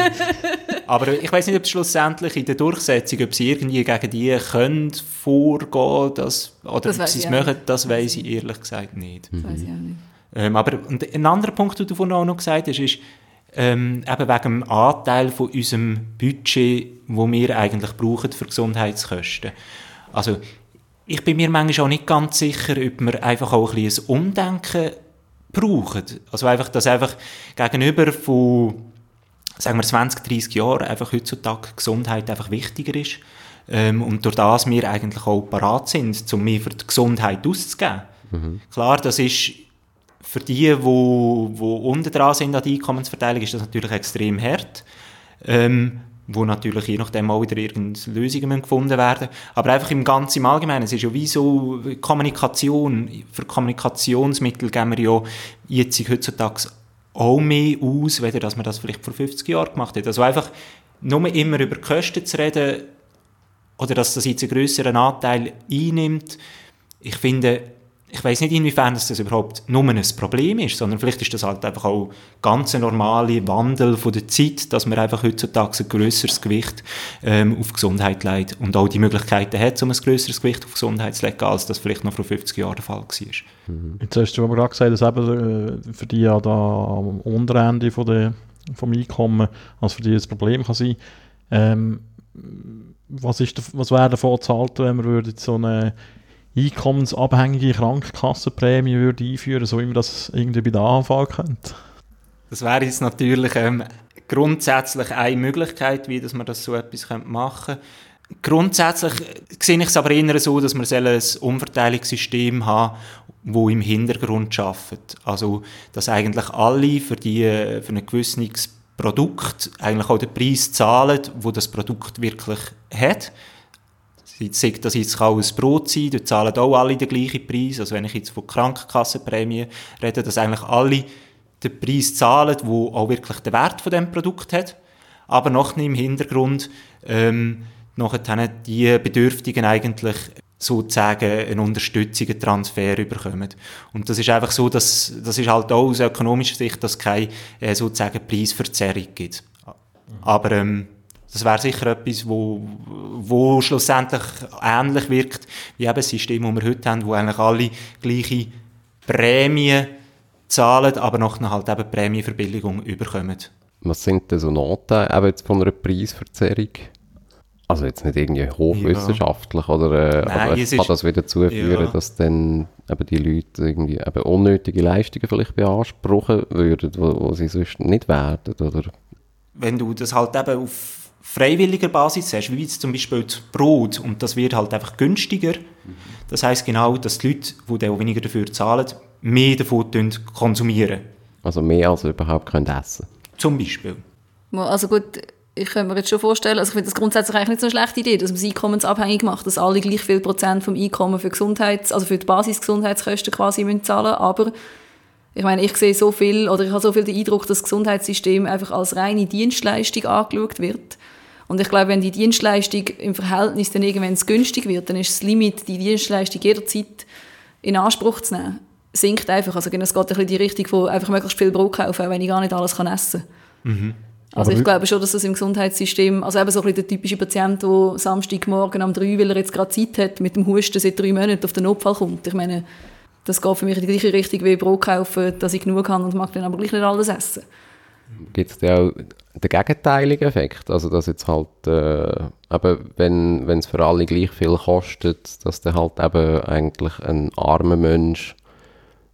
aber ich weiß nicht, ob schlussendlich in der Durchsetzung, ob sie irgendwie gegen die können vorgehen dass, oder das ob sie es machen, das weiß ich ehrlich gesagt nicht. Das weiß ich auch nicht. Ähm, aber ein anderer Punkt, den du vorhin auch noch gesagt hast, ist, ähm, eben wegen dem Anteil von unserem Budget, wo wir eigentlich brauchen für Gesundheitskosten. Also ich bin mir manchmal auch nicht ganz sicher, ob wir einfach auch ein bisschen ein Umdenken brauchen. Also einfach, dass einfach gegenüber von, sagen wir 20, 30 Jahren einfach heutzutage Gesundheit einfach wichtiger ist. Ähm, und durch das wir eigentlich auch parat sind, um mehr für die Gesundheit auszugeben. Mhm. Klar, das ist für die, die, unten dran sind an der Einkommensverteilung, ist das natürlich extrem hart. Ähm, wo natürlich je nachdem auch wieder irgendeine Lösungen gefunden werden Aber einfach im Ganzen im Allgemeinen, es ist ja wie so Kommunikation, für Kommunikationsmittel geben wir ja jetzt heutzutage auch mehr aus, weder dass man das vielleicht vor 50 Jahren gemacht hat. Also einfach nur immer über Kosten zu reden oder dass das jetzt einen grösseren Anteil einnimmt, ich finde, ich weiß nicht, inwiefern das, überhaupt nur ein Problem ist, sondern vielleicht ist das halt einfach auch ganz ein normaler Wandel von der Zeit, dass man einfach heutzutage ein grösseres Gewicht ähm, auf Gesundheit legt und auch die Möglichkeiten hat, um ein grösseres Gewicht auf Gesundheit zu legen, als das vielleicht noch vor 50 Jahren der Fall war. Mhm. Jetzt hast du aber gerade gesagt, dass eben äh, für die ja da am Unterende von der, vom Einkommen, also für die das Problem kann sein. Ähm, was, ist, was wäre davon zu halten, wenn man so eine einkommensabhängige Krankenkassenprämie würde einführen, so wie man das irgendwie bei der AHV könnte? Das wäre jetzt natürlich ähm, grundsätzlich eine Möglichkeit, wie dass man das so etwas machen könnte. Grundsätzlich sehe ich es aber eher so, dass man ein Umverteilungssystem haben wo im Hintergrund arbeitet. Also, dass eigentlich alle für, die, für ein gewisses Produkt eigentlich auch den Preis zahlen, wo das Produkt wirklich hat sagt, das jetzt kann ein Brot sein, dort zahlen auch alle den gleichen Preis. Also wenn ich jetzt von Krankenkassenprämien rede, dass eigentlich alle den Preis zahlen, wo auch wirklich den Wert von dem Produkt hat. Aber noch im Hintergrund ähm, nachher die Bedürftigen eigentlich sozusagen eine Unterstützung, einen Transfer bekommen. Und das ist einfach so, dass das ist halt auch aus ökonomischer Sicht, dass es keine äh, sozusagen Preisverzerrung gibt. Aber ähm, das wäre sicher etwas, wo, wo schlussendlich ähnlich wirkt wie eben das System, das wir heute haben, wo eigentlich alle gleiche Prämien zahlen, aber noch halt eben Prämienverbilligung überkommen. Was sind denn so Nachteile eben jetzt von einer Preisverzerrung? also jetzt nicht irgendwie hochwissenschaftlich, oder, äh, Nein, aber es kann das wieder dazu führen, Ja. dass dann eben die Leute irgendwie eben unnötige Leistungen vielleicht beanspruchen würden, wo, wo sie sonst nicht werden, oder? wenn du das halt eben auf freiwilliger Basis hast, wie jetzt zum Beispiel das Brot, und das wird halt einfach günstiger, das heißt genau, dass die Leute, die dann auch weniger dafür zahlen, mehr davon konsumieren. Also mehr als sie überhaupt können essen Zum Beispiel. Also gut, ich könnte mir jetzt schon vorstellen, also ich finde das grundsätzlich eigentlich nicht so eine schlechte Idee, dass man es einkommensabhängig macht, dass alle gleich viel Prozent vom Einkommen für Gesundheits-, also für die Basisgesundheitskosten quasi müssen zahlen aber ich meine, ich sehe so viel, oder ich habe so viel den Eindruck, dass das Gesundheitssystem einfach als reine Dienstleistung angeschaut wird. Und ich glaube, wenn die Dienstleistung im Verhältnis dann irgendwann günstig wird, dann ist das Limit, die Dienstleistung jederzeit in Anspruch zu nehmen, sinkt einfach. Also es geht ein bisschen in die Richtung von einfach möglichst viel Brot kaufen, auch wenn ich gar nicht alles kann essen kann. Also Aber ich glaube schon, dass das im Gesundheitssystem, also eben so ein bisschen der typische Patient, der Samstagmorgen um drei, weil er jetzt gerade Zeit hat, mit dem Husten seit drei Monaten auf den Notfall kommt. Ich meine, das geht für mich in die gleiche Richtung wie Brot kaufen, dass ich genug habe und mag dann aber gleich nicht alles essen. Gibt es da auch den gegenteiligen Effekt? Also, dass jetzt halt, äh, eben, wenn es für alle gleich viel kostet, dass dann halt eben eigentlich ein armer Mensch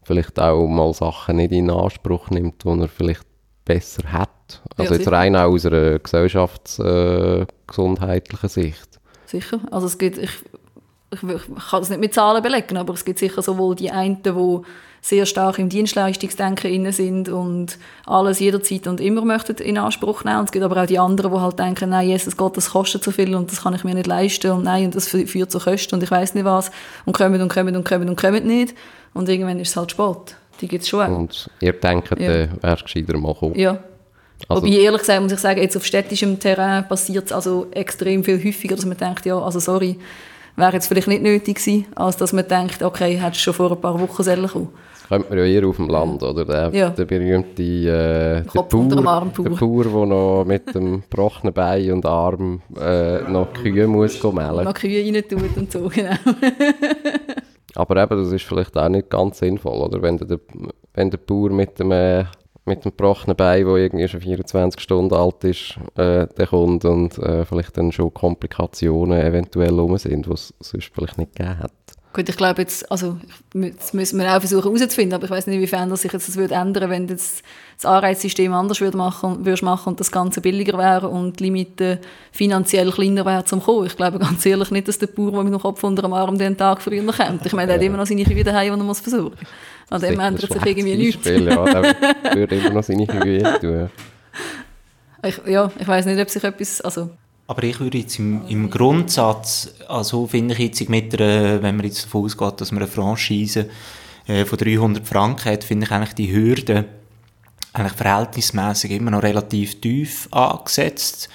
vielleicht auch mal Sachen nicht in Anspruch nimmt, die er vielleicht besser hat. Also Ja, jetzt rein auch aus einer gesellschaftsgesundheitlichen äh, Sicht. Sicher. Also es gibt, ich, ich, ich kann das nicht mit Zahlen belegen, aber es gibt sicher sowohl die einen, die sehr stark im Dienstleistungsdenken inne sind und alles jederzeit und immer möchten in Anspruch nehmen. Und es gibt aber auch die anderen, die halt denken, nein, Jesus Gott, das kostet so viel und das kann ich mir nicht leisten und nein, und das fü- führt zu Kosten und ich weiß nicht was und kommen und kommen und kommen und kommen nicht. Und irgendwann ist es halt spät. Die gibt es schon auch. Und ihr denkt, Ja. äh, wärst gescheiter mal kommen. Ja. Also- Wobei, ehrlich gesagt, muss ich sagen, jetzt auf städtischem Terrain passiert es also extrem viel häufiger, dass man denkt, ja, also sorry, wäre jetzt vielleicht nicht nötig gewesen, als dass man denkt, okay, hättest du schon vor ein paar Wochen sollen kommen. Kennt man ja eher auf dem Land, oder? Der, Ja. der berühmte äh, der Kopf unter dem Arm der. Bauer, der noch mit dem gebrochenen Bein und Arm äh, noch Kühe muss melden. Noch Kühe rein tut und so, genau. Aber eben, das ist vielleicht auch nicht ganz sinnvoll, oder? Wenn der, wenn der Bauer mit dem, äh, mit dem gebrochenen Bein, der irgendwie schon 24 Stunden alt ist, äh, der kommt und äh, vielleicht dann schon Komplikationen eventuell rum sind, die es sonst vielleicht nicht gegeben hat. Gut, ich glaube jetzt, also das müssen wir auch versuchen herauszufinden, aber ich weiß nicht, inwiefern das sich jetzt das würde ändern, wenn du jetzt das Anreizsystem anders würde machen, würdest machen und das Ganze billiger wäre und die Limiten finanziell kleiner wären zum Kommen. Ich glaube ganz ehrlich nicht, dass der Bauer, der mit dem Kopf unter dem Arm den Tag früher kommt. Ich meine, der hat immer noch seine Kühe daheim, die er muss versorgen muss. An dem ändert sich irgendwie nichts. Ja, der würde immer noch seine Kühe tun. Ich, ja, ich weiß nicht, ob sich etwas, also Aber ich würde jetzt im, im Grundsatz, also finde ich jetzt mit der, wenn man jetzt davon ausgeht, dass man eine Franchise äh, von 300 Franken hat, finde ich eigentlich die Hürde eigentlich verhältnismäßig immer noch relativ tief angesetzt.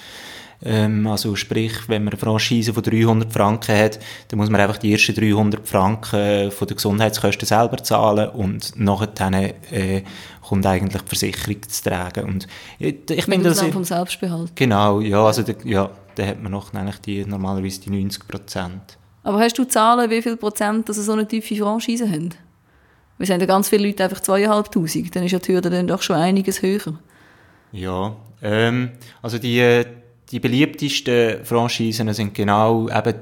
Ähm, also sprich, wenn man eine Franchise von 300 Franken hat, dann muss man einfach die ersten 300 Franken äh, von den Gesundheitskosten selber zahlen und nachher äh, kommt eigentlich die Versicherung zu tragen. Und ich, ich mit finde das... Vom Selbstbehalt. Genau, ja, also da, ja, da hat man noch eigentlich die, normalerweise die 90 Prozent. Aber hast du Zahlen, wie viel Prozent dass so eine tiefe Franchise haben? Wir sind ja ganz viele Leute einfach zweieinhalbtausend, dann ist ja die Hürde dann doch schon einiges höher. Ja, ähm, also die, äh, die beliebtesten Franchisen sind genau eben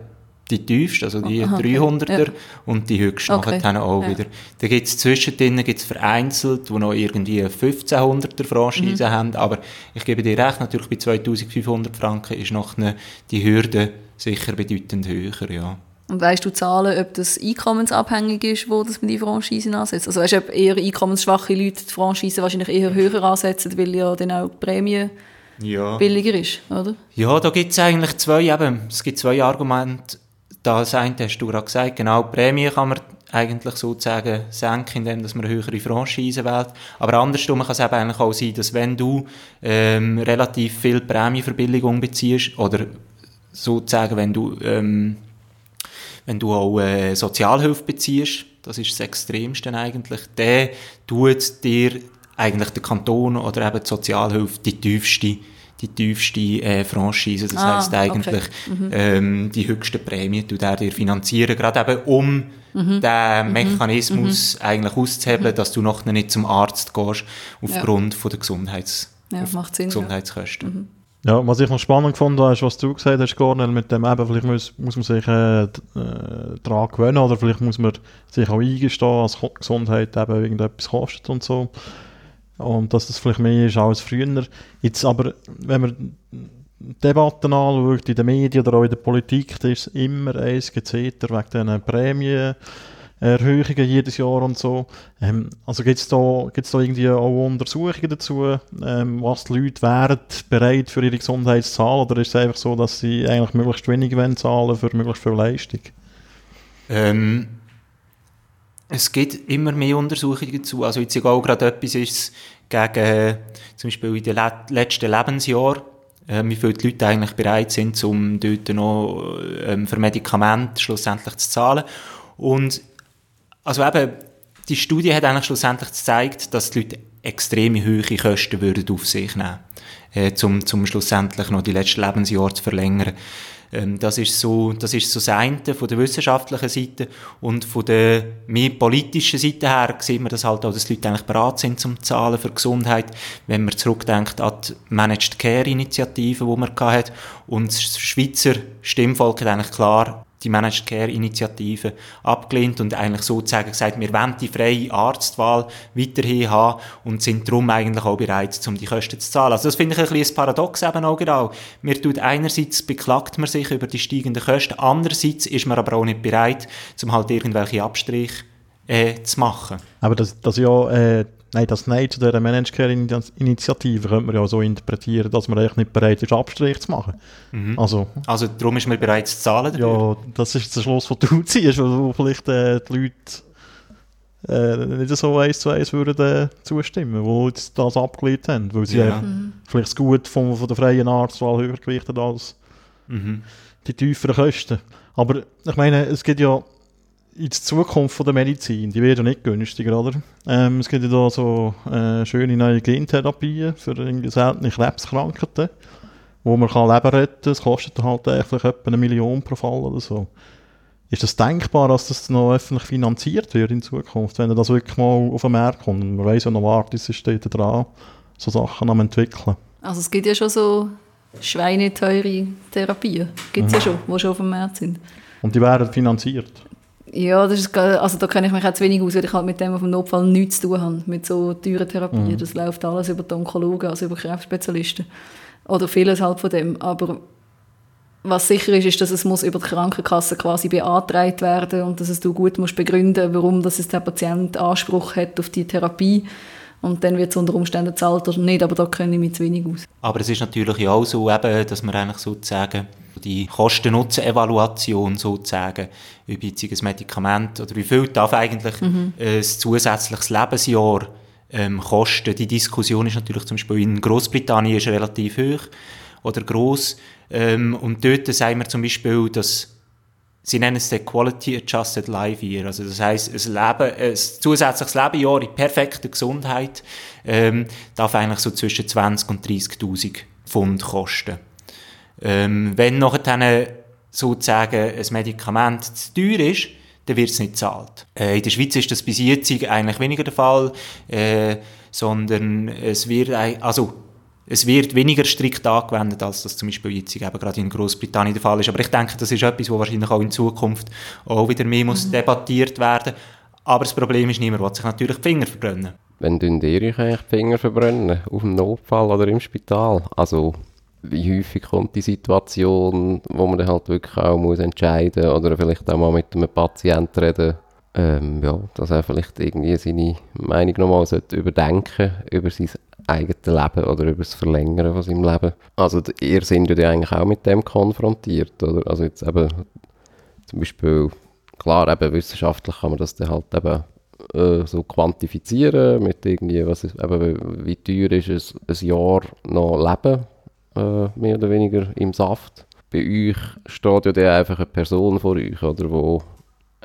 die tiefsten, also die Aha, okay. 300er Ja. und die höchsten Okay, nachher auch ja. wieder. Da gibt es zwischendrin gibt's vereinzelt, die noch irgendwie 1500er Mhm. Franchise haben, aber ich gebe dir recht, natürlich bei 2500 Franken ist noch eine, die Hürde sicher bedeutend höher, ja. Und weißt du Zahlen, ob das einkommensabhängig ist, wo das man die Franchisen ansetzt? Also weißt du, ob eher einkommensschwache Leute die Franchise wahrscheinlich eher höher ansetzen, weil ja dann auch die Prämie Ja. billiger ist, oder? Ja, da gibt es eigentlich zwei, eben, es gibt zwei Argumente. Das eine hast du gerade gesagt, genau, die Prämie kann man eigentlich sozusagen senken, indem dass man eine höhere Franchise wählt. Aber andersrum kann es eben eigentlich auch sein, dass wenn du ähm, relativ viel Prämienverbilligung beziehst, oder sozusagen, wenn du, ähm, wenn du auch äh, Sozialhilfe beziehst, das ist das Extremste eigentlich, der tut dir eigentlich der Kanton oder eben die Sozialhilfe die tiefste die tiefste äh, Franchise, das Ah, heisst eigentlich ähm, die höchste Prämie tut er dir finanzieren, gerade eben um den Mechanismus eigentlich auszuhebeln, dass du noch nicht zum Arzt gehst aufgrund von der Gesundheits Ja, macht Sinn. Ja. Gesundheitskosten. Ja, was ich noch spannend fand, ist, was du gesagt hast, Cornel, mit dem eben, vielleicht muss, muss man sich äh, äh, daran gewöhnen oder vielleicht muss man sich auch eingestehen, dass Gesundheit eben irgendetwas kostet und so. Und dass das vielleicht mehr ist als früher. Jetzt aber, wenn man Debatten anschaut, in den Medien oder auch in der Politik, da ist immer eins Gezeter wegen diesen Prämien. Erhöhungen jedes Jahr und so. Ähm, also gibt es da, da irgendwie auch Untersuchungen dazu, ähm, was die Leute wären bereit für ihre Gesundheit zu zahlen oder ist es einfach so, dass sie eigentlich möglichst wenig wollen zahlen für möglichst viel Leistung? Ähm, es gibt immer mehr Untersuchungen dazu. Also jetzt auch gerade etwas ist gegen äh, zum Beispiel in den letzten Lebensjahren, äh, wie viele Leute eigentlich bereit sind, um dort noch ähm, für Medikamente schlussendlich zu zahlen. Und also eben, die Studie hat eigentlich schlussendlich gezeigt, dass die Leute extreme hohe Kosten würden auf sich nehmen äh, um, zum schlussendlich noch die letzten Lebensjahre zu verlängern. Ähm, das ist so, das ist so das von der wissenschaftlichen Seite und von der mehr politischen Seite her sieht man das halt auch, dass die Leute eigentlich bereit sind zum Zahlen für Gesundheit, wenn man zurückdenkt an die Managed Care Initiative, die man hatte und das Schweizer Stimmvolk hat eigentlich klar die Managed Care Initiative abgelehnt und eigentlich sozusagen gesagt, wir wollen die freie Arztwahl weiterhin haben und sind darum eigentlich auch bereit, um die Kosten zu zahlen. Also das finde ich ein bisschen Paradox eben auch genau. Mir tut einerseits beklagt man sich über die steigenden Kosten, andererseits ist man aber auch nicht bereit, um halt irgendwelche Abstriche äh, zu machen. Aber das, das ja äh, Nein, das Nein zu dieser Managed Care Initiative könnte man ja so interpretieren, dass man eigentlich nicht bereit ist, Abstriche zu machen. Mhm. Also, also darum ist man bereit zu zahlen dafür? Ja, das ist der Schluss, den du ziehst, wo vielleicht äh, die Leute äh, nicht so eins zu eins würden äh, zustimmen, die jetzt das abgelehnt haben, weil sie ja. mhm. vielleicht das Gut von, von der freien Arztwahl höher gewichtet als mhm. die tieferen Kosten. Aber ich meine, es gibt ja in die Zukunft von der Medizin, die wird ja nicht günstiger, oder? Ähm, es gibt ja da so äh, schöne neue Gentherapien für seltene Krebskrankheiten, wo man kann Leben retten kann. Das kostet halt vielleicht etwa eine Million pro Fall oder so. Ist das denkbar, dass das noch öffentlich finanziert wird in Zukunft, wenn das wirklich mal auf den Markt kommt? Man weiss ja noch, Artis steht da dran, so Sachen am entwickeln. Also es gibt ja schon so schweineteure Therapien, gibt es mhm. ja schon, die schon auf dem Markt sind. Und die werden finanziert? Ja, das ist, also da kenne ich mich auch zu wenig aus, weil ich halt mit dem auf dem Notfall nichts zu tun habe, mit so teuren Therapien. Mhm. Das läuft alles über die Onkologen, also über Krebsspezialisten. Oder vieles halt von dem. Aber was sicher ist, ist, dass es muss über die Krankenkasse quasi beantragt werden und dass es du gut musst begründen, warum dass es der Patient Anspruch hat auf die Therapie. Und dann wird es unter Umständen gezahlt oder nicht, aber da kenne ich mich zu wenig aus. Aber es ist natürlich auch so, eben, dass man eigentlich sozusagen die Kosten-Nutzen-Evaluation sozusagen, über ein Medikament oder wie viel darf eigentlich mhm. ein zusätzliches Lebensjahr ähm, kosten. Die Diskussion ist natürlich zum Beispiel in Großbritannien ist relativ hoch oder groß ähm, und dort sagen wir zum Beispiel, dass Sie nennen es Quality Adjusted Life Year. Also das heißt, ein, Leben, ein zusätzliches Lebenjahr in perfekter Gesundheit ähm, darf eigentlich so zwischen 20 und 30.000 Pfund kosten. Ähm, wenn nachher sozusagen ein Medikament zu teuer ist, dann wird es nicht gezahlt. Äh, in der Schweiz ist das bis jetzt eigentlich weniger der Fall, äh, sondern es wird, also, es wird weniger strikt angewendet, als das zum Beispiel jetzt eben gerade in Großbritannien der Fall ist. Aber ich denke, das ist etwas, was wahrscheinlich auch in Zukunft auch wieder mehr muss mhm. debattiert werden Aber das Problem ist, niemand will sich natürlich die Finger verbrennen. Wenn ihr euch eigentlich die Finger verbrennen? Auf dem Notfall oder im Spital? Also wie häufig kommt die Situation, wo man dann halt wirklich auch muss entscheiden oder vielleicht auch mal mit einem Patienten reden, ähm, ja, dass er vielleicht irgendwie seine Meinung nochmal überdenken über sein eigenes Leben oder über das Verlängern von seinem Leben. Also ihr seid ja eigentlich auch mit dem konfrontiert, oder? Also jetzt eben zum Beispiel, klar, eben wissenschaftlich kann man das dann halt eben äh, so quantifizieren mit irgendwie, was ist, eben, wie teuer ist es, ein Jahr noch leben äh, mehr oder weniger im Saft. Bei euch steht ja dann einfach eine Person vor euch, oder, wo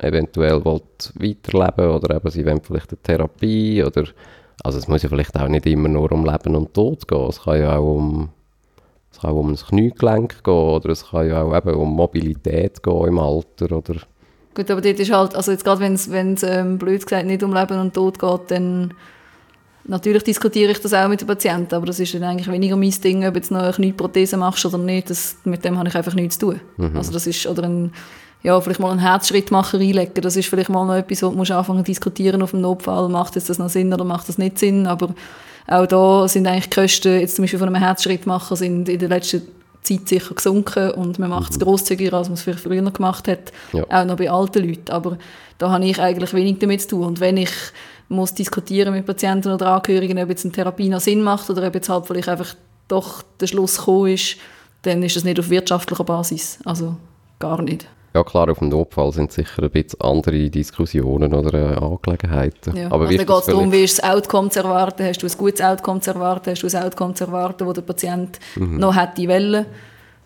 eventuell wollt weiterleben oder eben sie wollen vielleicht eine Therapie oder also es muss ja vielleicht auch nicht immer nur um Leben und Tod gehen, es kann ja auch um es kann um ein Kniegelenk gehen oder es kann ja auch eben um Mobilität gehen im Alter oder Gut, aber dort ist halt, also jetzt gerade wenn es ähm, blöd gesagt nicht um Leben und Tod geht, dann Natürlich diskutiere ich das auch mit den Patienten, aber das ist dann eigentlich weniger mein Ding, ob jetzt noch eine Knieprothese machst oder nicht. Das, mit dem habe ich einfach nichts zu tun. Mhm. Also das ist, oder ein, ja, vielleicht mal einen Herzschrittmacher einlegen, das ist vielleicht mal noch etwas, wo du anfangen zu diskutieren auf dem Notfall, macht das noch Sinn oder macht das nicht Sinn, aber auch da sind eigentlich die Kosten, jetzt zum Beispiel von einem Herzschrittmacher, sind in der letzten Zeit sicher gesunken und man macht es mhm. grosszügiger, als man es vielleicht früher gemacht hat, ja. auch noch bei alten Leuten, aber da habe ich eigentlich wenig damit zu tun. Und wenn ich muss diskutieren mit Patienten oder Angehörigen, ob jetzt eine Therapie noch Sinn macht oder ob jetzt halt vielleicht einfach doch der Schluss gekommen ist, dann ist das nicht auf wirtschaftlicher Basis, also gar nicht. Ja klar, auf dem Notfall sind sicher ein bisschen andere Diskussionen oder äh, Angelegenheiten. Ja. Aber also dann geht es darum, wie ist das Outcome zu erwarten, hast du ein gutes Outcome zu erwarten, hast du ein Outcome zu erwarten, das der Patient mhm. noch hätte wollen.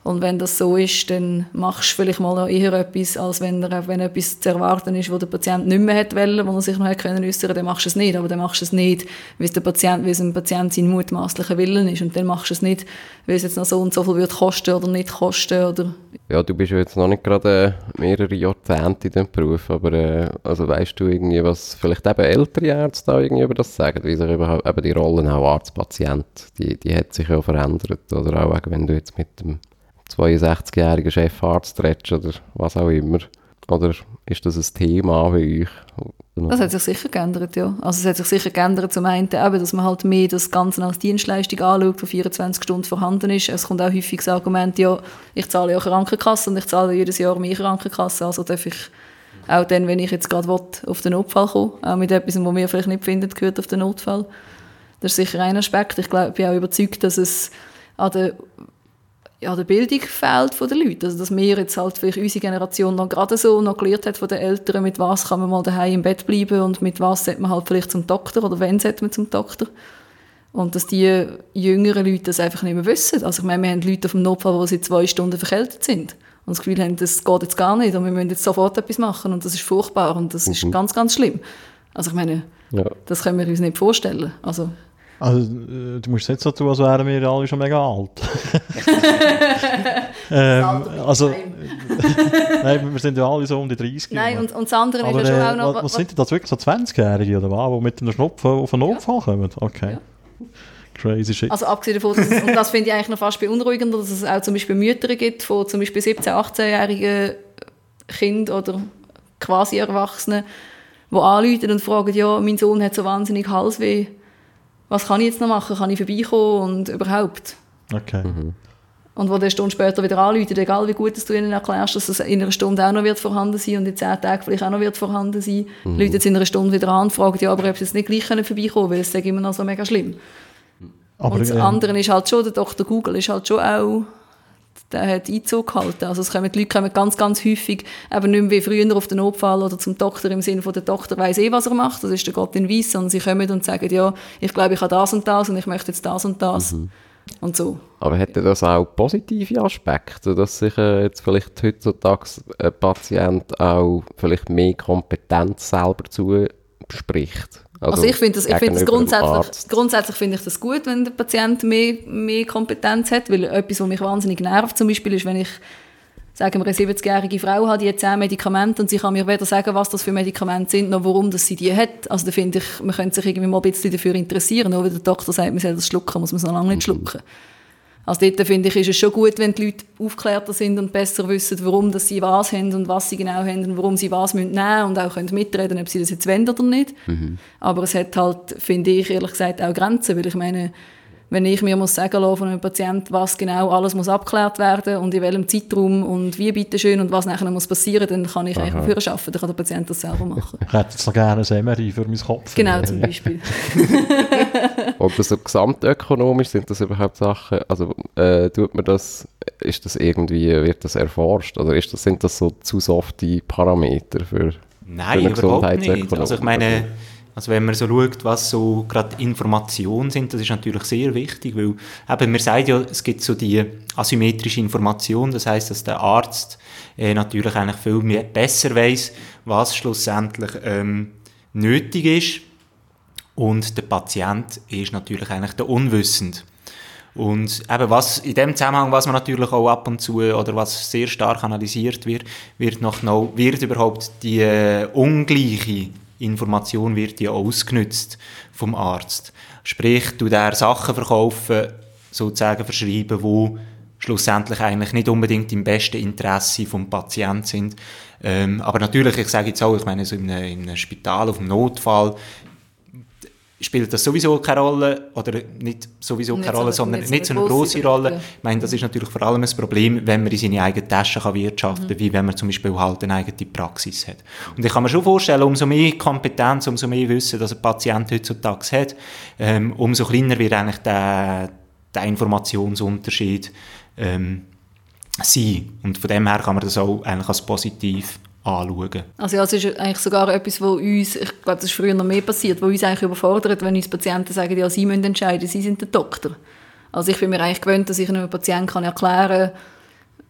Und wenn das so ist, dann machst du vielleicht mal noch eher etwas, als wenn, er, wenn etwas zu erwarten ist, wo der Patient nicht mehr hätte wollen, wo er sich noch hätte können dann machst du es nicht. Aber dann machst du es nicht, wie es der Patient, dem Patient sein mutmaßlicher Willen ist. Und dann machst du es nicht, weil es jetzt noch so und so viel wird kosten oder nicht kosten oder. Ja, du bist ja jetzt noch nicht gerade äh, mehrere Jahrzehnte in diesem Beruf, aber äh, also weißt du irgendwie, was vielleicht eben ältere Ärzte da irgendwie über das sagen, wie sich überhaupt eben die Rollen auch Arzt-Patient, die, die hat sich ja verändert oder auch wenn du jetzt mit dem 62-jährigen Chefarzt redest oder was auch immer? Oder ist das ein Thema bei euch? Das hat sich sicher geändert, ja. Also es hat sich sicher geändert zum einen eben, dass man halt mehr das Ganze als Dienstleistung anschaut, die 24 Stunden vorhanden ist. Es kommt auch häufig das Argument, ja, ich zahle ja Krankenkasse und ich zahle jedes Jahr mehr Krankenkasse, also darf ich auch dann, wenn ich jetzt gerade will, auf den Notfall kommen, auch mit etwas, was wir vielleicht nicht finden, gehört auf den Notfall. Das ist sicher ein Aspekt. Ich glaube, ich bin auch überzeugt, dass es an der ja, der Bildung fehlt von den Leuten. Also, dass wir jetzt halt vielleicht unsere Generation noch gerade so noch gelernt hat von den Eltern, mit was kann man mal daheim im Bett bleiben und mit was sollte man halt vielleicht zum Doktor oder wenn sollte man zum Doktor. Und dass die jüngeren Leute das einfach nicht mehr wissen. Also ich meine, wir haben Leute auf dem Notfall, die seit zwei Stunden verkältet sind. Und das Gefühl haben, das geht jetzt gar nicht und wir müssen jetzt sofort etwas machen und das ist furchtbar und das mhm. ist ganz, ganz schlimm. Also ich meine, ja. das können wir uns nicht vorstellen. Also also, äh, du musst jetzt so tun, als wären wir alle schon mega alt. ähm, also, nein, wir sind ja alle so um die 30. Nein, und, und das andere Aber, ist ja schon äh, auch noch... Was, was sind denn das wirklich so 20-Jährige oder was, die mit einem Schnupfen auf einen Notfall ja. kommen? Okay. Ja. Crazy shit. Also abgesehen davon, dass es, und das finde ich eigentlich noch fast beunruhigender, dass es auch zum Beispiel Mütter gibt von zum Beispiel 17-, 18-jährigen Kindern oder quasi Erwachsenen, die anrufen und fragen, ja, mein Sohn hat so wahnsinnig Halsweh was kann ich jetzt noch machen? Kann ich vorbeikommen und überhaupt? Okay. Mhm. Und wo der Stunde später wieder anrufen, egal wie gut dass du ihnen erklärst, dass es in einer Stunde auch noch wird vorhanden sein und in zehn Tagen vielleicht auch noch wird vorhanden sein, mhm. Leute jetzt in einer Stunde wieder an und fragen, ja, aber ob sie jetzt nicht gleich vorbeikommen können, weil es ist immer noch so mega schlimm. Aber, und das ähm, andere ist halt schon, der Dr. Google ist halt schon auch der hat Einzug gehalten. Also es kommen, die Leute kommen ganz, ganz häufig eben nicht mehr wie früher auf den Notfall oder zum Doktor im Sinne von, der Doktor weiß eh, was er macht, das ist der Gott in Weiss, sondern sie kommen und sagen, ja, ich glaube, ich habe das und das und ich möchte jetzt das und das. Mhm. Und so. Aber hätte das auch positive Aspekte, dass sich äh, jetzt vielleicht heutzutage ein Patient auch vielleicht mehr Kompetenz selber zuspricht? Also, also ich finde das, ich find das grundsätzlich, grundsätzlich finde ich das gut, wenn der Patient mehr, mehr Kompetenz hat, weil etwas, was mich wahnsinnig nervt zum Beispiel, ist, wenn ich sagen wir, eine 70-jährige Frau hat, die hat 10 Medikamente und sie kann mir weder sagen, was das für Medikamente sind, noch warum das sie die hat. Also da finde ich, man könnte sich irgendwie mal ein bisschen dafür interessieren, nur weil der Doktor sagt, man soll das schlucken, muss man es noch lange nicht mhm. Also dort finde ich, ist es schon gut, wenn die Leute aufgeklärter sind und besser wissen, warum dass sie was haben und was sie genau haben und warum sie was nehmen müssen und auch können mitreden, ob sie das jetzt wollen oder nicht. Mhm. Aber es hat halt, finde ich, ehrlich gesagt auch Grenzen, weil ich meine, wenn ich mir muss sagen lassen von einem Patienten, was genau alles muss abgeklärt werden und in welchem Zeitraum und wie bitteschön und was nachher muss passieren, dann kann ich Aha. eigentlich dafür arbeiten, dann kann der Patient das selber machen. Ich hätte noch gerne ein MRI für meinen Kopf. Genau, zum Beispiel. und so gesamtökonomisch sind das überhaupt Sachen, also äh, tut man das, ist das irgendwie, wird das erforscht oder ist das, sind das so zu softe Parameter für, Nein, für überhaupt nicht. Also ich meine, also wenn man so schaut, was so gerade Informationen sind, das ist natürlich sehr wichtig, weil eben, man sagt ja, es gibt so die asymmetrische Information, das heißt, dass der Arzt äh, natürlich eigentlich viel mehr, besser weiß, was schlussendlich ähm, nötig ist und der Patient ist natürlich eigentlich der Unwissend. Und eben was in dem Zusammenhang, was man natürlich auch ab und zu oder was sehr stark analysiert wird, wird noch, noch wird überhaupt die äh, ungleiche Information wird ja ausgenützt vom Arzt. Sprich, du der Sachen verkaufen, sozusagen verschreiben, wo schlussendlich eigentlich nicht unbedingt im besten Interesse vom Patienten sind. Ähm, aber natürlich, ich sage jetzt auch, ich meine, so in einem, in einem Spital, auf einem Notfall, spielt das sowieso keine Rolle, oder nicht sowieso Nicht keine so- Rolle, sondern nicht nicht so so eine grosse Rolle. Gruppe. Ich meine, das ist natürlich vor allem ein Problem, wenn man in seine eigene Tasche kann wirtschaften kann, wie wenn man zum Beispiel halt eine eigene Praxis hat. Und ich kann mir schon vorstellen, umso mehr Kompetenz, umso mehr Wissen, dass ein Patient heutzutage hat, ähm, umso kleiner wird eigentlich der, der Informationsunterschied ähm, sein. Und von dem her kann man das auch eigentlich als positiv anschauen. Also ja, es ist eigentlich sogar etwas, wo uns, ich glaube, das ist früher noch mehr passiert, wo uns eigentlich überfordert, wenn uns Patienten sagen, ja, sie müssen entscheiden, sie sind der Doktor. Also ich bin mir eigentlich gewöhnt, dass ich einem Patienten erklären kann,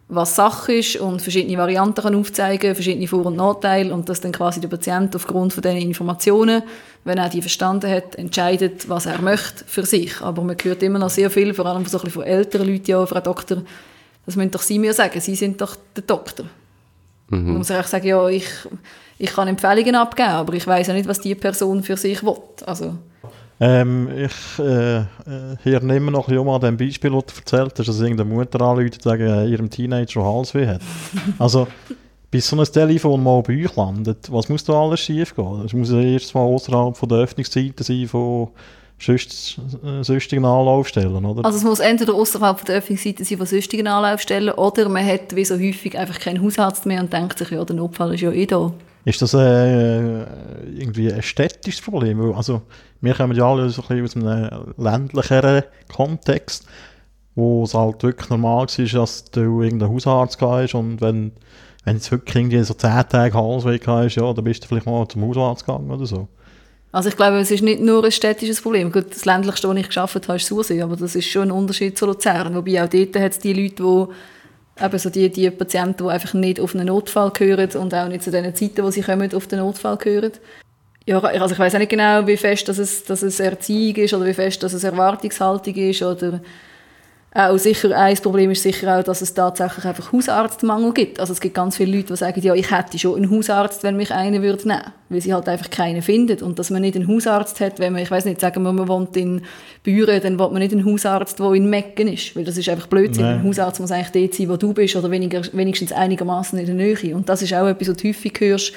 was Sache ist und verschiedene Varianten kann aufzeigen, verschiedene Vor- und Nachteile und dass dann quasi der Patient aufgrund von diesen Informationen, wenn er die verstanden hat, entscheidet, was er möchte für sich. Aber man hört immer noch sehr viel, vor allem von, so ein bisschen von älteren Leuten, ja, Frau Doktor, das müssen doch Sie mir sagen, Sie sind doch der Doktor. Man muss eigentlich sagen, ja, ich, ich kann Empfehlungen abgeben, aber ich weiß ja nicht, was die Person für sich will. Also, Ähm, ich äh, äh, hier nehme noch ein an dem Beispiel, das du erzählt hast, dass irgendeine Mutter und sagt, äh, ihrem Teenager Halsweh hat. also, bis so ein Telefon mal bei euch landet, was muss da alles schief gehen? Es muss ja erst mal außerhalb von der Öffnungszeiten sein von sonst- äh, sonstigen Anlaufstellen, oder? also es muss entweder außerhalb der Öffnungsseite sein von sonstigen Anlaufstellen oder man hat wie so häufig einfach keinen Hausarzt mehr und denkt sich, ja, der Notfall ist ja eh da. Ist das äh, irgendwie ein städtisches Problem? Also, wir kommen ja alle so ein bisschen aus einem ländlicheren Kontext, wo es halt wirklich normal war, dass du irgendeinen Hausarzt hast und wenn, wenn es wirklich irgendwie so 10 Tage Halsweg hast, ja, dann bist du vielleicht mal zum Hausarzt gegangen oder so. Also ich glaube, es ist nicht nur ein städtisches Problem. Gut, das ländlichste, das ich geschafft habe, ist Sursee, aber das ist schon ein Unterschied zu Luzern. Wobei auch dort hat es die Leute, die eben so die, die Patienten, die einfach nicht auf einen Notfall gehören und auch nicht zu den Zeiten, wo sie kommen, auf den Notfall gehören. Ja, also ich weiß auch nicht genau, wie fest dass es, dass es Erziehung ist oder wie fest dass es Erwartungshaltung ist oder auch sicher, ein Problem ist sicher auch, dass es tatsächlich einfach Hausarztmangel gibt. Also es gibt ganz viele Leute, die sagen, ja, ich hätte schon einen Hausarzt, wenn mich einer würde nehmen, weil sie halt einfach keinen findet. Und dass man nicht einen Hausarzt hat, wenn man, ich weiß nicht, sagen wir, man wohnt in Büren, dann will man nicht einen Hausarzt, der in Mecken ist, weil das ist einfach Blödsinn. Nein. Ein Hausarzt muss eigentlich dort sein, wo du bist oder weniger, wenigstens einigermaßen in der Nähe. Und das ist auch etwas, was du häufig hörst,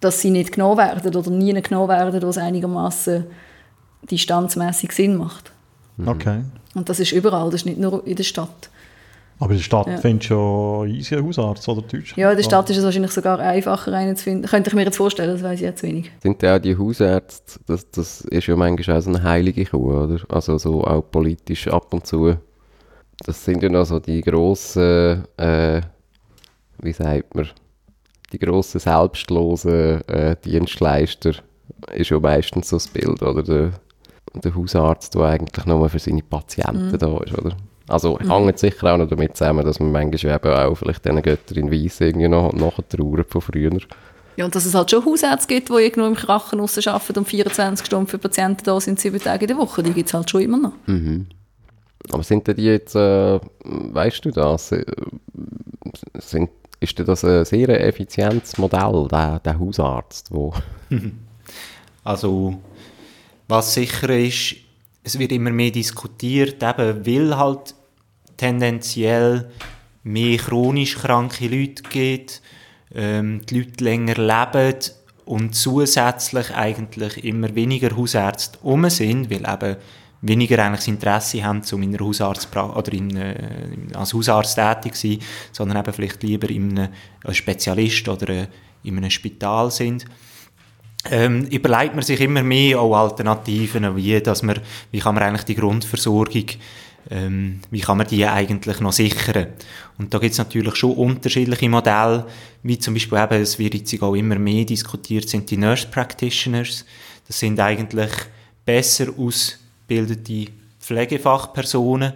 dass sie nicht genommen werden oder nie genommen werden, wo es einigermaßen distanzmäßig Sinn macht. Okay. Und das ist überall, das ist nicht nur in der Stadt. Aber in der Stadt Ja. findest du ja easy einen Hausarzt oder Deutsch. Ja, in der Stadt ist es wahrscheinlich sogar einfacher, einen zu finden. Könnte ich mir jetzt vorstellen, das weiß ich jetzt wenig. Sind ja auch die Hausärzte, das, das ist ja manchmal auch so eine heilige Kuh, oder? Also so auch politisch ab und zu. Das sind ja noch so die grossen, äh, wie sagt man, die grossen selbstlosen äh, Dienstleister ist ja meistens so das Bild, oder? Der, der Hausarzt, der eigentlich nur für seine Patienten da ist, oder? Also hängt sicher auch noch damit zusammen, dass man manchmal eben auch vielleicht diesen Götter in Weiss irgendwie noch nachtrauert von früher. Ja, und dass es halt schon Hausärzte gibt, die irgendwo im Krankenhaus arbeiten und 24 Stunden für Patienten da sind, sieben Tage in der Woche, die gibt es halt schon immer noch. Aber sind denn die jetzt, äh, weißt du das, äh, sind, ist denn das ein sehr effizientes Modell, der, der Hausarzt, wo Also, was sicher ist, es wird immer mehr diskutiert, eben weil halt tendenziell mehr chronisch kranke Leute gibt, ähm, die Leute länger leben und zusätzlich eigentlich immer weniger Hausärzte um sind, weil eben weniger eigentlich das Interesse haben, um in einer Hausarztpra oder in, äh, als Hausarzt tätig zu sein, sondern eben vielleicht lieber in einem Spezialist oder äh, in einem Spital sind ähm, überlegt man sich immer mehr auch Alternativen, wie, dass man, wie kann man eigentlich die Grundversorgung, ähm, wie kann man die eigentlich noch sichern. Und da gibt es natürlich schon unterschiedliche Modelle, wie zum Beispiel eben, es wird jetzt auch immer mehr diskutiert, sind die Nurse Practitioners. Das sind eigentlich besser ausgebildete Pflegefachpersonen,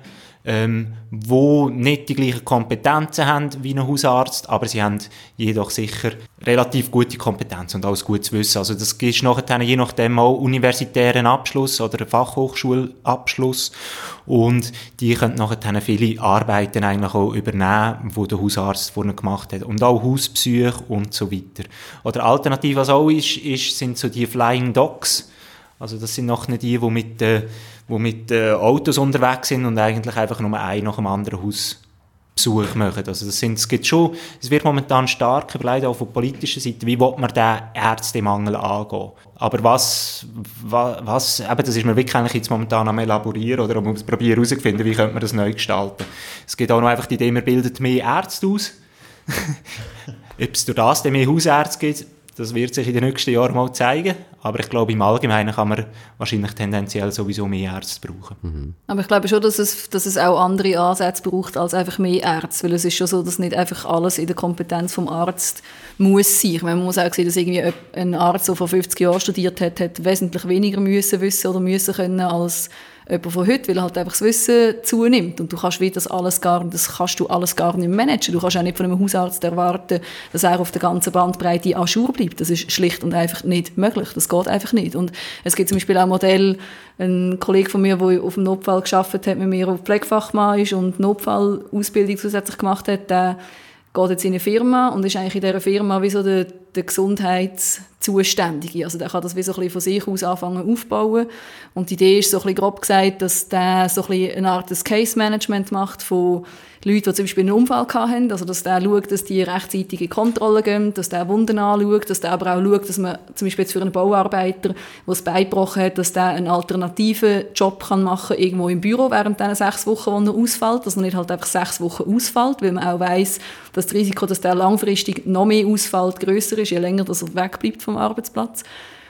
ähm, wo nicht die gleichen Kompetenzen haben wie ein Hausarzt, aber sie haben jedoch sicher relativ gute Kompetenz und alles gutes Wissen. Also das ist nachher je nachdem auch universitären Abschluss oder Fachhochschulabschluss und die können nachher viele Arbeiten eigentlich auch übernehmen, die der Hausarzt vorne gemacht hat und auch Hauspsych und so weiter. Oder alternativ was auch ist, ist sind so die Flying Dogs. Also das sind noch nicht die, die mit äh, die mit äh, Autos unterwegs sind und eigentlich einfach nur ein nach dem anderen Haus Besuch machen. Also das sind, es gibt schon, es wird momentan stark überlegt, auch von politischer Seite, wie will man den Ärztemangel angehen. Aber was, was, was das ist mir wirklich eigentlich jetzt momentan am elaborieren oder um probieren herauszufinden, wie könnte man das neu gestalten. Es gibt auch noch einfach die Idee, man bildet mehr Ärzte aus. Ob es durch das mehr Hausärzte gibt, das wird sich in den nächsten Jahren mal zeigen. Aber ich glaube, im Allgemeinen kann man wahrscheinlich tendenziell sowieso mehr Ärzte brauchen. Mhm. Aber ich glaube schon, dass es, dass es auch andere Ansätze braucht als einfach mehr Ärzte. Weil es ist schon so, dass nicht einfach alles in der Kompetenz vom Arzt muss sein. Man muss auch sehen, dass irgendwie ein Arzt, der vor 50 Jahren studiert hat, hat wesentlich weniger müssen wissen oder müssen können als jemand von heute, weil halt einfach das Wissen zunimmt und du kannst wie das alles gar, das kannst du alles gar nicht managen. Du kannst auch nicht von einem Hausarzt erwarten, dass er auf der ganzen Bandbreite an Jour bleibt. Das ist schlicht und einfach nicht möglich. Das geht einfach nicht. Und es gibt zum Beispiel auch Modell, ein Kollege von mir, der auf dem Notfall geschafft hat, mit mir auf Pflegefachmann ist und Notfallausbildung zusätzlich gemacht hat, der geht jetzt in eine Firma und ist eigentlich in dieser Firma wie so der, der Gesundheitszuständige. Also der kann das wie so ein bisschen von sich aus anfangen aufbauen. Und die Idee ist so ein bisschen grob gesagt, dass der so ein bisschen eine Art Case-Management macht von Leute, die zum Beispiel einen Unfall hatten, also dass der schaut, dass die rechtzeitige Kontrolle gehen, dass der Wunden anschaut, dass der aber auch schaut, dass man zum Beispiel jetzt für einen Bauarbeiter, der das Bein hat, dass der einen alternativen Job kann machen irgendwo im Büro während diesen sechs Wochen, wo er ausfällt, dass er nicht halt einfach sechs Wochen ausfällt, weil man auch weiß, dass das Risiko, dass der langfristig noch mehr ausfällt, größer ist, je länger dass er wegbleibt vom Arbeitsplatz.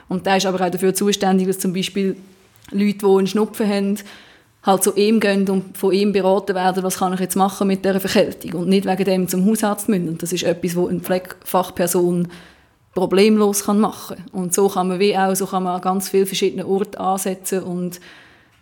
Und der ist aber auch dafür zuständig, dass zum Beispiel Leute, die einen Schnupfen haben, halt zu ihm gehen und von ihm beraten werden, was kann ich jetzt machen mit dieser Verkältung und nicht wegen dem zum Hausarzt müssen. Und das ist etwas, wo eine Pflegefachperson problemlos kann machen Und so kann man wie auch, so kann man an ganz vielen verschiedenen Orten ansetzen und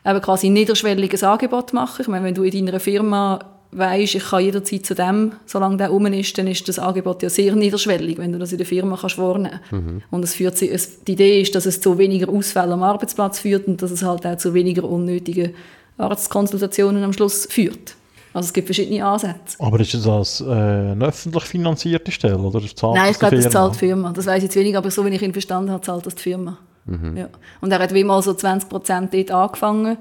eben quasi ein niederschwelliges Angebot machen. Ich meine, wenn du in deiner Firma weißt, ich kann jederzeit zu dem, solange der rum ist, dann ist das Angebot ja sehr niederschwellig, wenn du das in der Firma kannst wahrnehmen. Mhm. Und es führt, es, die Idee ist, dass es zu weniger Ausfällen am Arbeitsplatz führt und dass es halt auch zu weniger unnötigen Arztkonsultationen am Schluss führt. Also es gibt verschiedene Ansätze. Aber ist das äh, eine öffentlich finanzierte Stelle oder zahlt Nein, ich glaube, das zahlt die Firma. Das weiß ich jetzt weniger, aber so wie ich ihn verstanden habe, zahlt das die Firma. Mhm. Ja. Und er hat wie mal so 20 Prozent dort angefangen.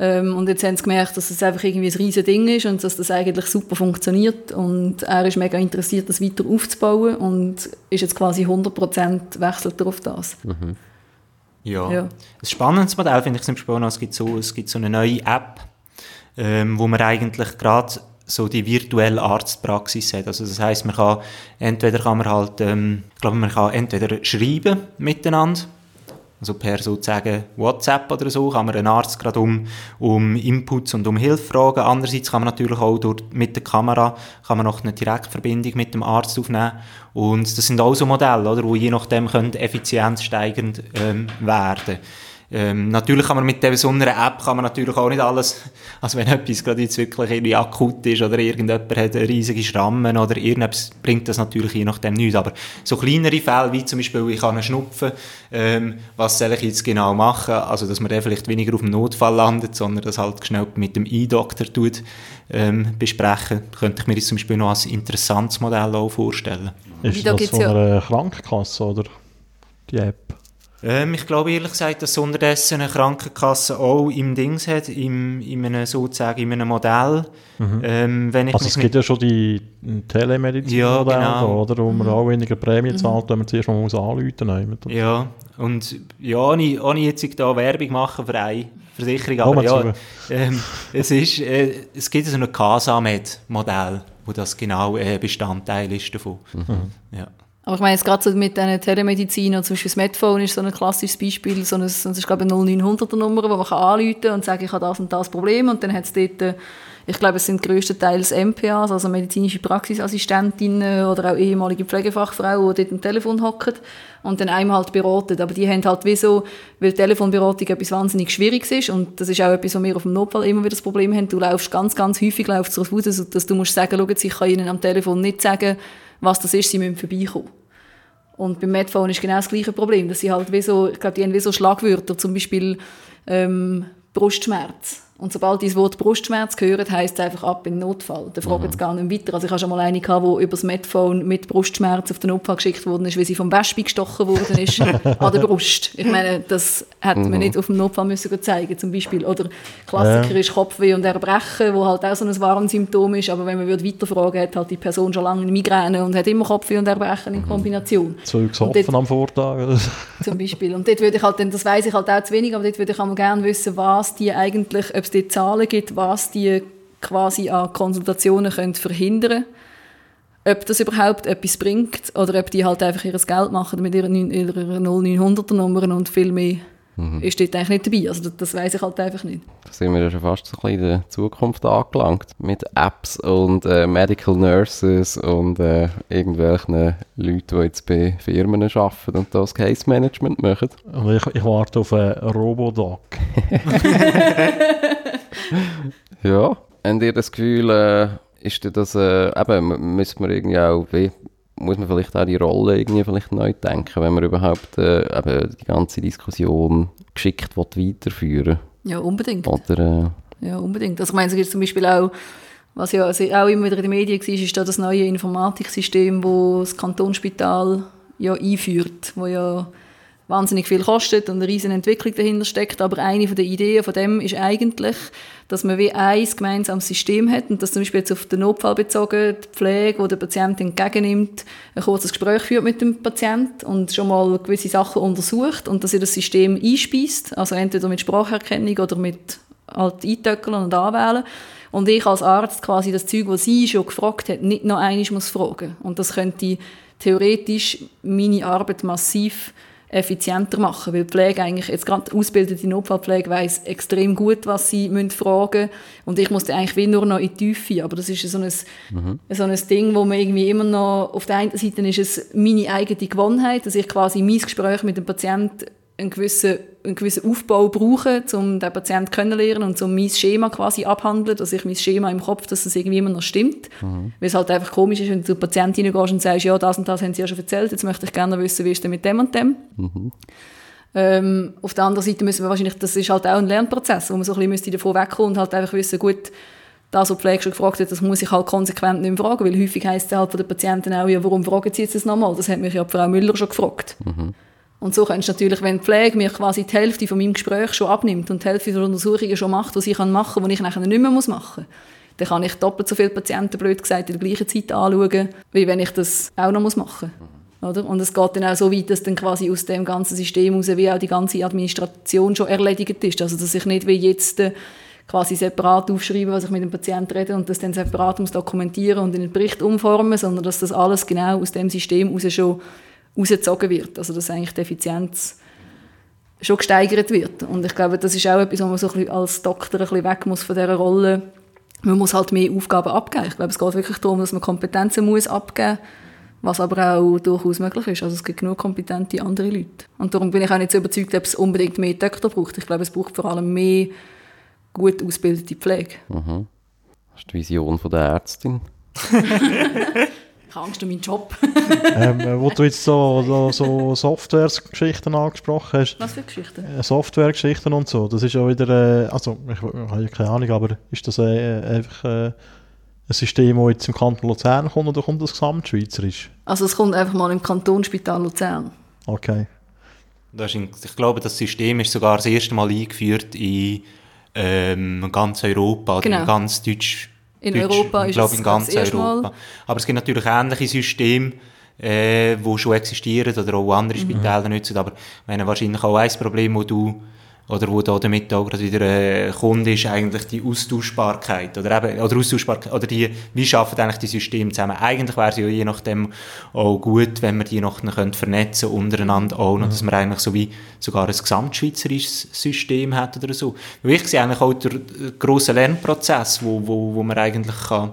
Ähm, und jetzt haben sie gemerkt, dass es einfach irgendwie ein riesiges Ding ist und dass das eigentlich super funktioniert. Und er ist mega interessiert, das weiter aufzubauen und ist jetzt quasi 100 Prozent wechselt er auf das. Mhm. Ja. ja. Ein spannendes Modell finde ich zum Beispiel noch, es gibt so, es gibt so eine neue App, ähm, wo man eigentlich gerade so die virtuelle Arztpraxis hat. Also das heißt, man kann entweder kann man halt, ähm, ich glaube, man kann entweder schreiben miteinander also per sozusagen WhatsApp oder so kann man einen Arzt gerade um, um Inputs und um Hilfe fragen. Andererseits kann man natürlich auch durch, mit der Kamera kann man noch eine Direktverbindung mit dem Arzt aufnehmen. Und das sind auch so Modelle, oder, wo je nachdem können effizienzsteigend ähm, werden ähm, natürlich kann man mit der so einer App kann man natürlich auch nicht alles, also wenn etwas gerade jetzt wirklich irgendwie akut ist oder irgendjemand hat riesige Schrammen oder irgendetwas, bringt das natürlich je nachdem nichts. Aber so kleinere Fälle, wie zum Beispiel, ich habe einen Schnupfen, ähm, was soll ich jetzt genau machen? Also, dass man dann vielleicht weniger auf dem Notfall landet, sondern das halt schnell mit dem E-Doktor tut, ähm, besprechen, könnte ich mir jetzt zum Beispiel noch als interessantes Modell auch vorstellen. Ist das von einer Krankenkasse oder die App? Ähm, ich glaube ehrlich gesagt, dass unterdessen eine Krankenkasse auch im Dings hat, im, in einem, sozusagen in einem Modell. Mhm. Ähm, wenn ich also es gibt ja schon die Telemedizin-Modelle, ja, genau. oder, wo man mhm. auch weniger Prämie mhm. zahlt, wenn man zuerst mal muss anrufen muss. Ja, und ja, ohne, ohne jetzt da Werbung machen für eine Versicherung, aber ja, ähm, es, ist, äh, es gibt so ein Casamed-Modell, wo das genau äh, Bestandteil ist davon. Mhm. Ja. Aber ich meine, jetzt gerade so mit diesen Telemedizin, zum Beispiel das Medphone ist so ein klassisches Beispiel, so ein, das ist glaube ich eine 0900er Nummer, wo man kann anrufen kann und sagen, ich habe das und das Problem und dann hat es dort, äh, ich glaube, es sind größtenteils MPAs, also medizinische Praxisassistentinnen oder auch ehemalige Pflegefachfrauen, die dort am Telefon hocken und dann einem halt beraten. Aber die haben halt wie so, weil Telefonberatung etwas wahnsinnig Schwieriges ist und das ist auch etwas, was wir auf dem Notfall immer wieder das Problem haben. Du laufst ganz, ganz häufig laufst darauf aus, dass du musst sagen, schauen Sie, ich kann Ihnen am Telefon nicht sagen, was das ist, Sie müssen vorbeikommen. Und beim Medphone ist genau das gleiche Problem, dass sie halt wie so, ich glaube, die haben wie so Schlagwörter, zum Beispiel ähm, Brustschmerz. Und sobald dieses Wort Brustschmerz gehört, heisst es einfach ab in Notfall. Da fragen mhm. sie gar nicht weiter. Also ich hatte schon mal eine, gehabt, die über das Medphone mit Brustschmerz auf den Notfall geschickt worden ist, weil sie vom Wespe gestochen worden ist an der Brust. Ich meine, das hätte man mhm. nicht auf dem Notfall müssen zeigen zum Beispiel. Oder Klassiker ja. ist Kopfweh und Erbrechen, wo halt auch so ein Warnsymptom ist, aber wenn man würde weiterfragen, hat halt die Person schon lange eine Migräne und hat immer Kopfweh und Erbrechen in mhm. Kombination. Zeugs Hopfen am Vortag. zum Beispiel. Und dort würde ich halt, das weiß ich halt auch zu wenig, aber dort würde ich auch gerne wissen, was die eigentlich, ob es dort Zahlen gibt, was die quasi an Konsultationen können verhindern ob das überhaupt etwas bringt oder ob die halt einfach ihr Geld machen mit ihrer, ihrer 0900er Nummer und viel mehr mhm. ist dort eigentlich nicht dabei. Also das, das weiß ich halt einfach nicht. Da sind wir ja schon fast so ein bisschen in der Zukunft angelangt. Mit Apps und äh, Medical Nurses und äh, irgendwelchen Leuten, die jetzt bei Firmen arbeiten und das Case Management machen. Ich, ich warte auf einen Robodoc. ja. Habt ihr das Gefühl, äh, ist das, äh, eben, müsste man irgendwie auch, wie, muss man vielleicht auch die Rolle irgendwie vielleicht neu denken, wenn man überhaupt äh, eben die ganze Diskussion geschickt weiterführen Ja, unbedingt. Oder, äh, ja, unbedingt. Also ich meine, es gibt zum Beispiel auch, was ja also auch immer wieder in den Medien war, ist da das neue Informatiksystem, das das Kantonsspital ja einführt, wo ja wahnsinnig viel kostet und eine riesige Entwicklung dahinter steckt. Aber eine der Ideen von dem ist eigentlich, dass man wie ein gemeinsames System hat und dass zum Beispiel jetzt auf den Notfall bezogen die Pflege, die der Patient entgegennimmt, ein kurzes Gespräch führt mit dem Patient und schon mal gewisse Sachen untersucht und dass er das System einspeist, also entweder mit Spracherkennung oder mit halt eintöckeln und anwählen. Und ich als Arzt quasi das Zeug, was sie schon gefragt hat, nicht noch einmal muss fragen. Und das könnte theoretisch meine Arbeit massiv effizienter machen, weil die Pflege eigentlich, jetzt gerade ausgebildete Notfallpflege weiss extrem gut, was sie müssen fragen und ich musste eigentlich wie nur noch in die Tiefe, aber das ist so ein, mhm. so ein Ding, wo man irgendwie immer noch, auf der einen Seite ist es meine eigene Gewohnheit, dass ich quasi mein Gespräch mit dem Patienten einen gewissen, einen gewissen Aufbau brauche, um den Patienten kennenzulernen und um mein Schema quasi abhandeln, dass ich mein Schema im Kopf, dass es irgendwie immer noch stimmt. Mhm. Weil es halt einfach komisch ist, wenn du zu Patienten reingehst und sagst, ja, das und das haben sie ja schon erzählt, jetzt möchte ich gerne wissen, wie ist denn mit dem und dem. Mhm. Ähm, auf der anderen Seite müssen wir wahrscheinlich, das ist halt auch ein Lernprozess, wo man so ein bisschen davon wegkommen und halt einfach wissen, gut, das, was die Pflege schon gefragt hat, das muss ich halt konsequent nicht mehr fragen, weil häufig heisst es halt von den Patienten auch, ja, warum fragen sie jetzt das nochmal? Das hat mich ja Frau Müller schon gefragt. Mhm. Und so kannst du natürlich, wenn die Pflege mir quasi die Hälfte von meinem Gespräch schon abnimmt und die Hälfte der Untersuchungen schon macht, was ich machen kann, die ich nachher nicht mehr machen muss, dann kann ich doppelt so viele Patienten, blöd gesagt, in der gleichen Zeit anschauen, wie wenn ich das auch noch machen muss. Oder? Und es geht dann auch so weit, dass dann quasi aus dem ganzen System heraus wie auch die ganze Administration schon erledigt ist. Also dass ich nicht wie jetzt äh, quasi separat aufschreibe, was ich mit dem Patienten rede und das dann separat muss dokumentieren und in einen Bericht umformen, sondern dass das alles genau aus dem System heraus schon rausgezogen wird. Also dass eigentlich die Effizienz schon gesteigert wird. Und ich glaube, das ist auch etwas, wo man so ein als Doktor ein bisschen weg muss von dieser Rolle. Man muss halt mehr Aufgaben abgeben. Ich glaube, es geht wirklich darum, dass man Kompetenzen muss abgeben was aber auch durchaus möglich ist. Also es gibt genug kompetente andere Leute. Und darum bin ich auch nicht so überzeugt, ob es unbedingt mehr Doktor braucht. Ich glaube, es braucht vor allem mehr gut ausgebildete Pflege. Mhm. Das ist die Vision von der Ärztin. Ich habe Angst um meinen Job. ähm, äh, wo du jetzt so, so, so Software-Geschichten angesprochen hast. Was für Geschichten? Äh, Software-Geschichten und so. Das ist ja wieder, äh, also ich, ich habe ja keine Ahnung, aber ist das äh, einfach äh, ein System, das jetzt im Kanton Luzern kommt oder kommt das gesamtschweizerisch? Also es kommt einfach mal im Kantonsspital Luzern. Okay. Das ist, ich glaube, das System ist sogar das erste Mal eingeführt in ähm, ganz Europa, genau. in ganz Deutsch in Deutsch, Europa ist glaube, es in ganz Europa. Mal. Aber es gibt natürlich ähnliche Systeme, äh, die schon existieren oder auch andere mhm. Spitäler nutzen. Aber meine, wahrscheinlich auch ein Problem, das du oder wo da damit auch gerade wieder äh, Kunde ist, eigentlich die Austauschbarkeit oder eben, oder Austauschbarkeit, oder die, wie schaffen eigentlich die Systeme zusammen? Eigentlich wäre es ja je nachdem auch gut, wenn wir die noch können vernetzen untereinander auch, noch, dass man eigentlich so wie sogar ein gesamtschweizerisches System hat oder so. Weil ich sehe eigentlich auch der grosse Lernprozess, wo, wo, wo man eigentlich kann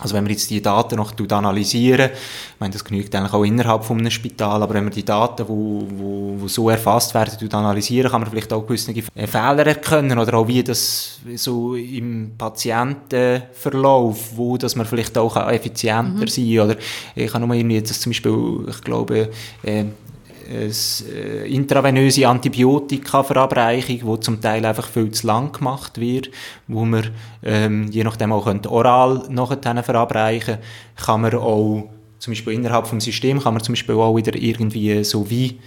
also wenn man jetzt die Daten noch analysieren, ich meine, das genügt eigentlich auch innerhalb von einem Spital, aber wenn man die Daten, wo, wo, wo so erfasst werden, analysieren, kann man vielleicht auch gewisse Fehler erkennen oder auch wie das so im Patientenverlauf, wo dass man vielleicht auch effizienter mhm. sein oder ich habe nur irgendwie jetzt zum Beispiel, ich glaube, äh, eine intravenöse Antibiotika-Verabreichung, wo zum Teil einfach viel zu lang gemacht wird, wo man ähm, je nachdem auch oral nachher verabreichen kann man auch zum Beispiel innerhalb vom System kann man zum Beispiel auch wieder irgendwie so wie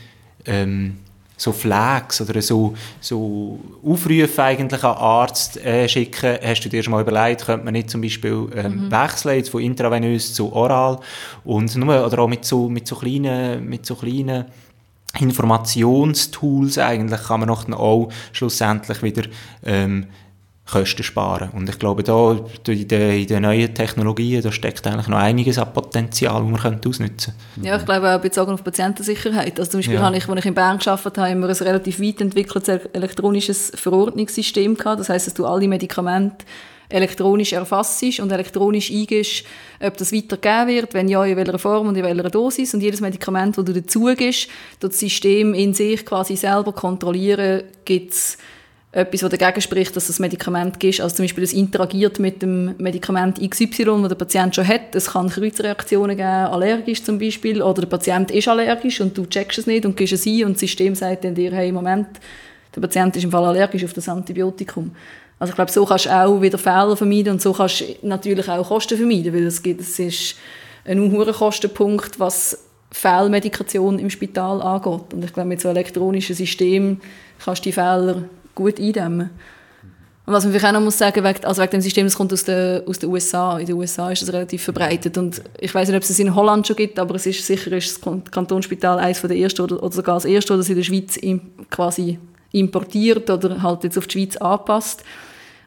ähm, so Flags oder so, so Aufrufe eigentlich an Arzt äh, schicken. Hast du dir schon mal überlegt, könnte man nicht zum Beispiel ähm, mhm. wechseln jetzt von intravenös zu oral und nur, oder auch mit so, mit so kleinen, mit so kleinen Informationstools eigentlich kann man noch auch schlussendlich wieder ähm, Kosten sparen. Und ich glaube, da in den, in den neuen Technologien da steckt eigentlich noch einiges an Potenzial, das man könnte ausnutzen könnte. Ja, ich glaube auch bezogen auf Patientensicherheit. Also zum Beispiel ja. habe ich, als ich in Bern gearbeitet habe, immer ein relativ weit entwickeltes elektronisches Verordnungssystem gehabt. Das heißt, dass du alle Medikamente elektronisch erfasst und elektronisch eingibst, ob das weitergegeben wird, wenn ja, in welcher Form und in welcher Dosis. Und jedes Medikament, das du dazugibst, das System in sich quasi selber kontrollieren, gibt es etwas, das dagegen spricht, dass das Medikament gibt. Also zum Beispiel, es interagiert mit dem Medikament XY, das der Patient schon hat. Es kann Kreuzreaktionen geben, allergisch zum Beispiel, oder der Patient ist allergisch und du checkst es nicht und gibst es ein und das System sagt dann dir, hey, Moment, der Patient ist im Fall allergisch auf das Antibiotikum. Also ich glaube, so kannst du auch wieder Fehler vermeiden und so kannst du natürlich auch Kosten vermeiden, weil es, gibt, es ist ein hoher Kostenpunkt, was Fehlmedikation im Spital angeht. Und ich glaube, mit so elektronischen System kannst du die Fehler gut eindämmen. Und was man vielleicht auch noch muss sagen, wegen, also wegen dem System, das kommt aus den, aus den USA. In den USA ist das relativ verbreitet. Und ich weiß nicht, ob es es in Holland schon gibt, aber es ist sicher ist das Kantonsspital eines der ersten oder, oder sogar das erste, das in der Schweiz quasi importiert oder halt jetzt auf die Schweiz anpasst.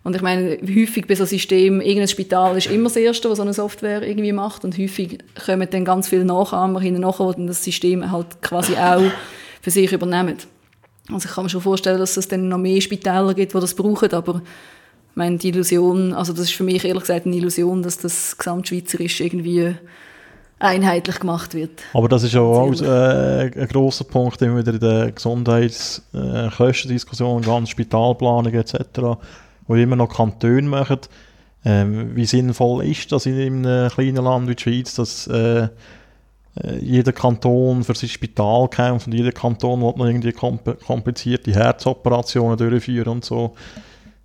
Und ich meine, häufig bei so einem System, irgendein Spital ist immer das Erste, was so eine Software irgendwie macht und häufig kommen dann ganz viele Nachahmer hinten nachher, die das System halt quasi auch für sich übernehmen. Also ich kann mir schon vorstellen, dass es dann noch mehr Spitäler gibt, die das brauchen, aber ich meine, die Illusion, also das ist für mich ehrlich gesagt eine Illusion, dass das gesamtschweizerisch irgendwie einheitlich gemacht wird. Aber das ist ja auch äh, ein grosser Punkt immer wieder in der Gesundheitskostendiskussion, äh, ganz Spitalplanung etc wo immer noch Kantone machen. Ähm, wie sinnvoll ist das in einem kleinen Land wie die Schweiz, dass äh, äh, jeder Kanton für sein Spital kämpft und jeder Kanton will noch irgendwie komplizierte Herzoperationen durchführen und so.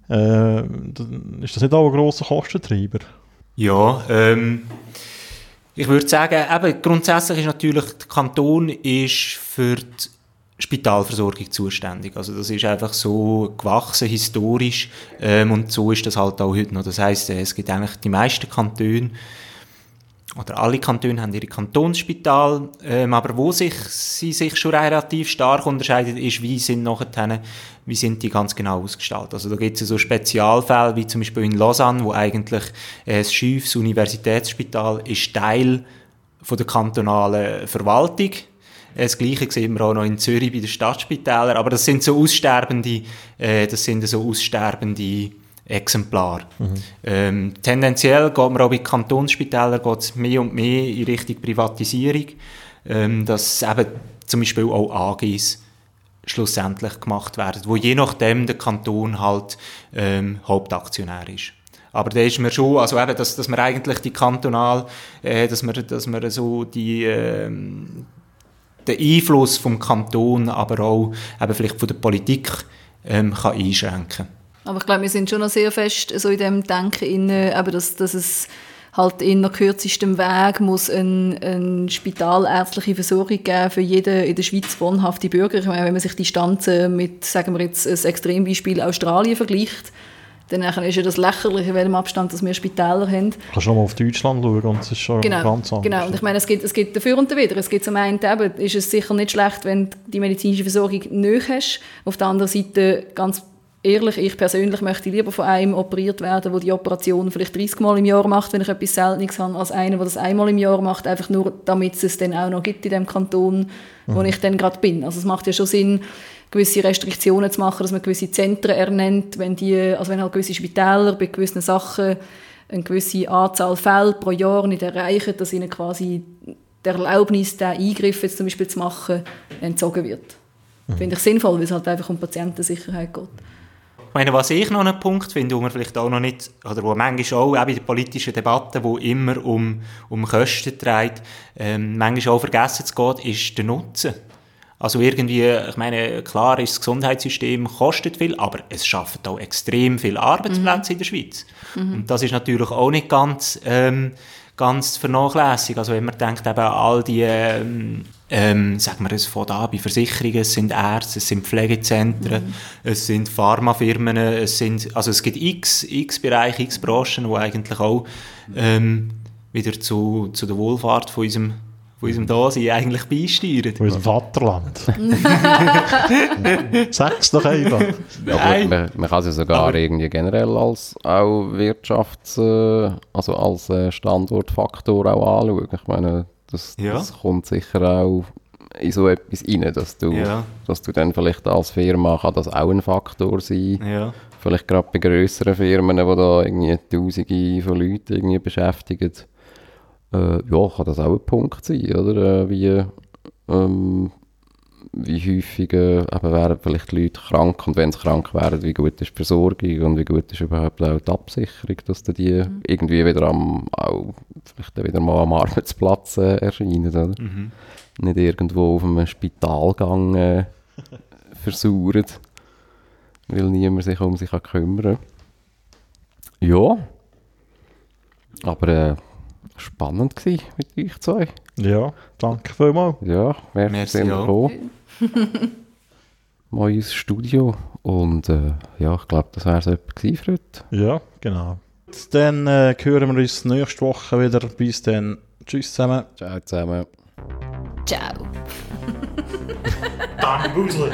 Äh, ist das nicht auch ein grosser Kostentreiber? Ja, ähm, ich würde sagen, eben, grundsätzlich ist natürlich, der Kanton ist für die Spitalversorgung zuständig. Also das ist einfach so gewachsen historisch ähm, und so ist das halt auch heute noch. Das heißt, äh, es gibt eigentlich die meisten Kantone oder alle Kantone haben ihre Kantonsspital, ähm, aber wo sich sie sich schon relativ stark unterscheiden, ist, wie sind nachher wie sind die ganz genau ausgestaltet. Also da gibt es so Spezialfälle wie zum Beispiel in Lausanne, wo eigentlich äh, das Schiffs Universitätsspital ist Teil von der kantonalen Verwaltung das Gleiche sehen wir auch noch in Zürich bei den Stadtspitälern. Aber das sind so aussterbende, äh, das sind so aussterbende Exemplare. Mhm. Ähm, tendenziell geht man auch bei Kantonsspitälern geht's mehr und mehr in Richtung Privatisierung, ähm, dass eben zum Beispiel auch AGs schlussendlich gemacht werden, wo je nachdem der Kanton halt ähm, Hauptaktionär ist. Aber da ist mir schon, also eben, dass, dass man eigentlich die kantonal, äh, dass man, dass man so die, ähm, den Einfluss vom Kanton, aber auch eben vielleicht von der Politik ähm, kann einschränken Aber ich glaube, wir sind schon noch sehr fest so in dem Denken, in, eben, dass, dass es halt in der kürzestem Weg muss eine, eine spitalärztliche Versorgung geben für jeden in der Schweiz wohnhafte Bürger. Ich meine, wenn man sich die Stanzen mit, sagen wir jetzt, ein Extrembeispiel Australien vergleicht, Dann ist ja das lächerlich, in welchem Abstand dass wir Spitäler haben. Du kannst noch mal auf Deutschland schauen und es ist schon Genau, ganz anders. genau. Und ich meine, es gibt, es gibt dafür und dawider. Es gibt zum einen eben, ist es sicher nicht schlecht, wenn du die medizinische Versorgung nicht hast. Auf der anderen Seite, ganz ehrlich, ich persönlich möchte lieber von einem operiert werden, der die Operation vielleicht 30 Mal im Jahr macht, wenn ich etwas Seltenes habe, als einer, der das einmal im Jahr macht, einfach nur, damit es es dann auch noch gibt in dem Kanton, wo ich dann gerade bin. Also es macht ja schon Sinn, gewisse Restriktionen zu machen, dass man gewisse Zentren ernennt, wenn die, also wenn halt gewisse Spitäler bei gewissen Sachen eine gewisse Anzahl Fälle pro Jahr nicht erreichen, dass ihnen quasi der Erlaubnis, diesen Eingriff jetzt zum Beispiel zu machen, entzogen wird. Finde ich sinnvoll, weil es halt einfach um Patientensicherheit geht. Ich meine, was ich noch einen Punkt finde, wo man vielleicht auch noch nicht, oder wo manchmal auch, auch in der politischen Debatte, wo immer um, um Kosten dreht, ähm, manchmal auch vergessen zu gehen, ist der Nutzen. Also irgendwie, ich meine, klar ist das Gesundheitssystem kostet viel, aber es schafft auch extrem viele Arbeitsplätze in der Schweiz. Und das ist natürlich auch nicht ganz, ähm, ganz zu vernachlässigen. Also wenn man denkt, eben all die, ähm, ähm, sagen wir es von da, bei Versicherungen, es sind Ärzte, es sind Pflegezentren, es sind Pharmafirmen, es sind, also es gibt x, x Bereiche, x Branchen, die eigentlich auch ähm, wieder zu, zu der Wohlfahrt von unserem, von unserem Dasein eigentlich beisteuern. Von unserem Vaterland. Sag's doch einfach. Ja, Nein. gut, man, man kann es ja sogar irgendwie generell als auch Wirtschafts-, äh, also als äh, Standortfaktor auch anschauen. Ich meine, das, Ja. das kommt sicher auch in so etwas rein, dass du, Ja. dass du dann vielleicht als Firma, kann das auch ein Faktor sein, Ja. vielleicht gerade bei grösseren Firmen, die da irgendwie Tausende von Leuten irgendwie beschäftigen, äh, ja, kann das auch ein Punkt sein, oder? Äh, wie, ähm, wie häufig äh, eben werden vielleicht die Leute krank und wenn sie krank werden, wie gut ist die Versorgung und wie gut ist überhaupt auch die Absicherung, dass dann die irgendwie wieder am, auch vielleicht wieder mal am Arbeitsplatz äh, erscheinen, oder? Mhm. Nicht irgendwo auf einem Spitalgang äh, versauern, weil niemand sich um sich kann kümmern kann. Ja, aber äh, spannend gewesen mit euch zwei. Ja, danke vielmals. Ja, merci, Merci auch. gekommen. Mal ins Studio. Und äh, ja, ich glaube, das wäre es etwa für heute. Ja, genau. Dann äh, hören wir uns nächste Woche wieder. Bis dann. Tschüss zusammen. Ciao zusammen. Ciao. Dani Busler.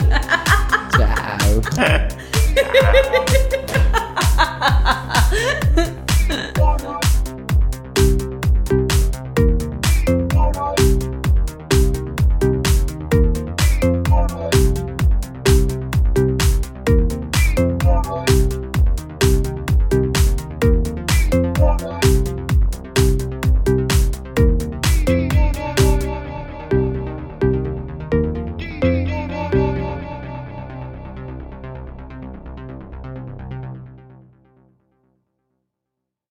Ciao.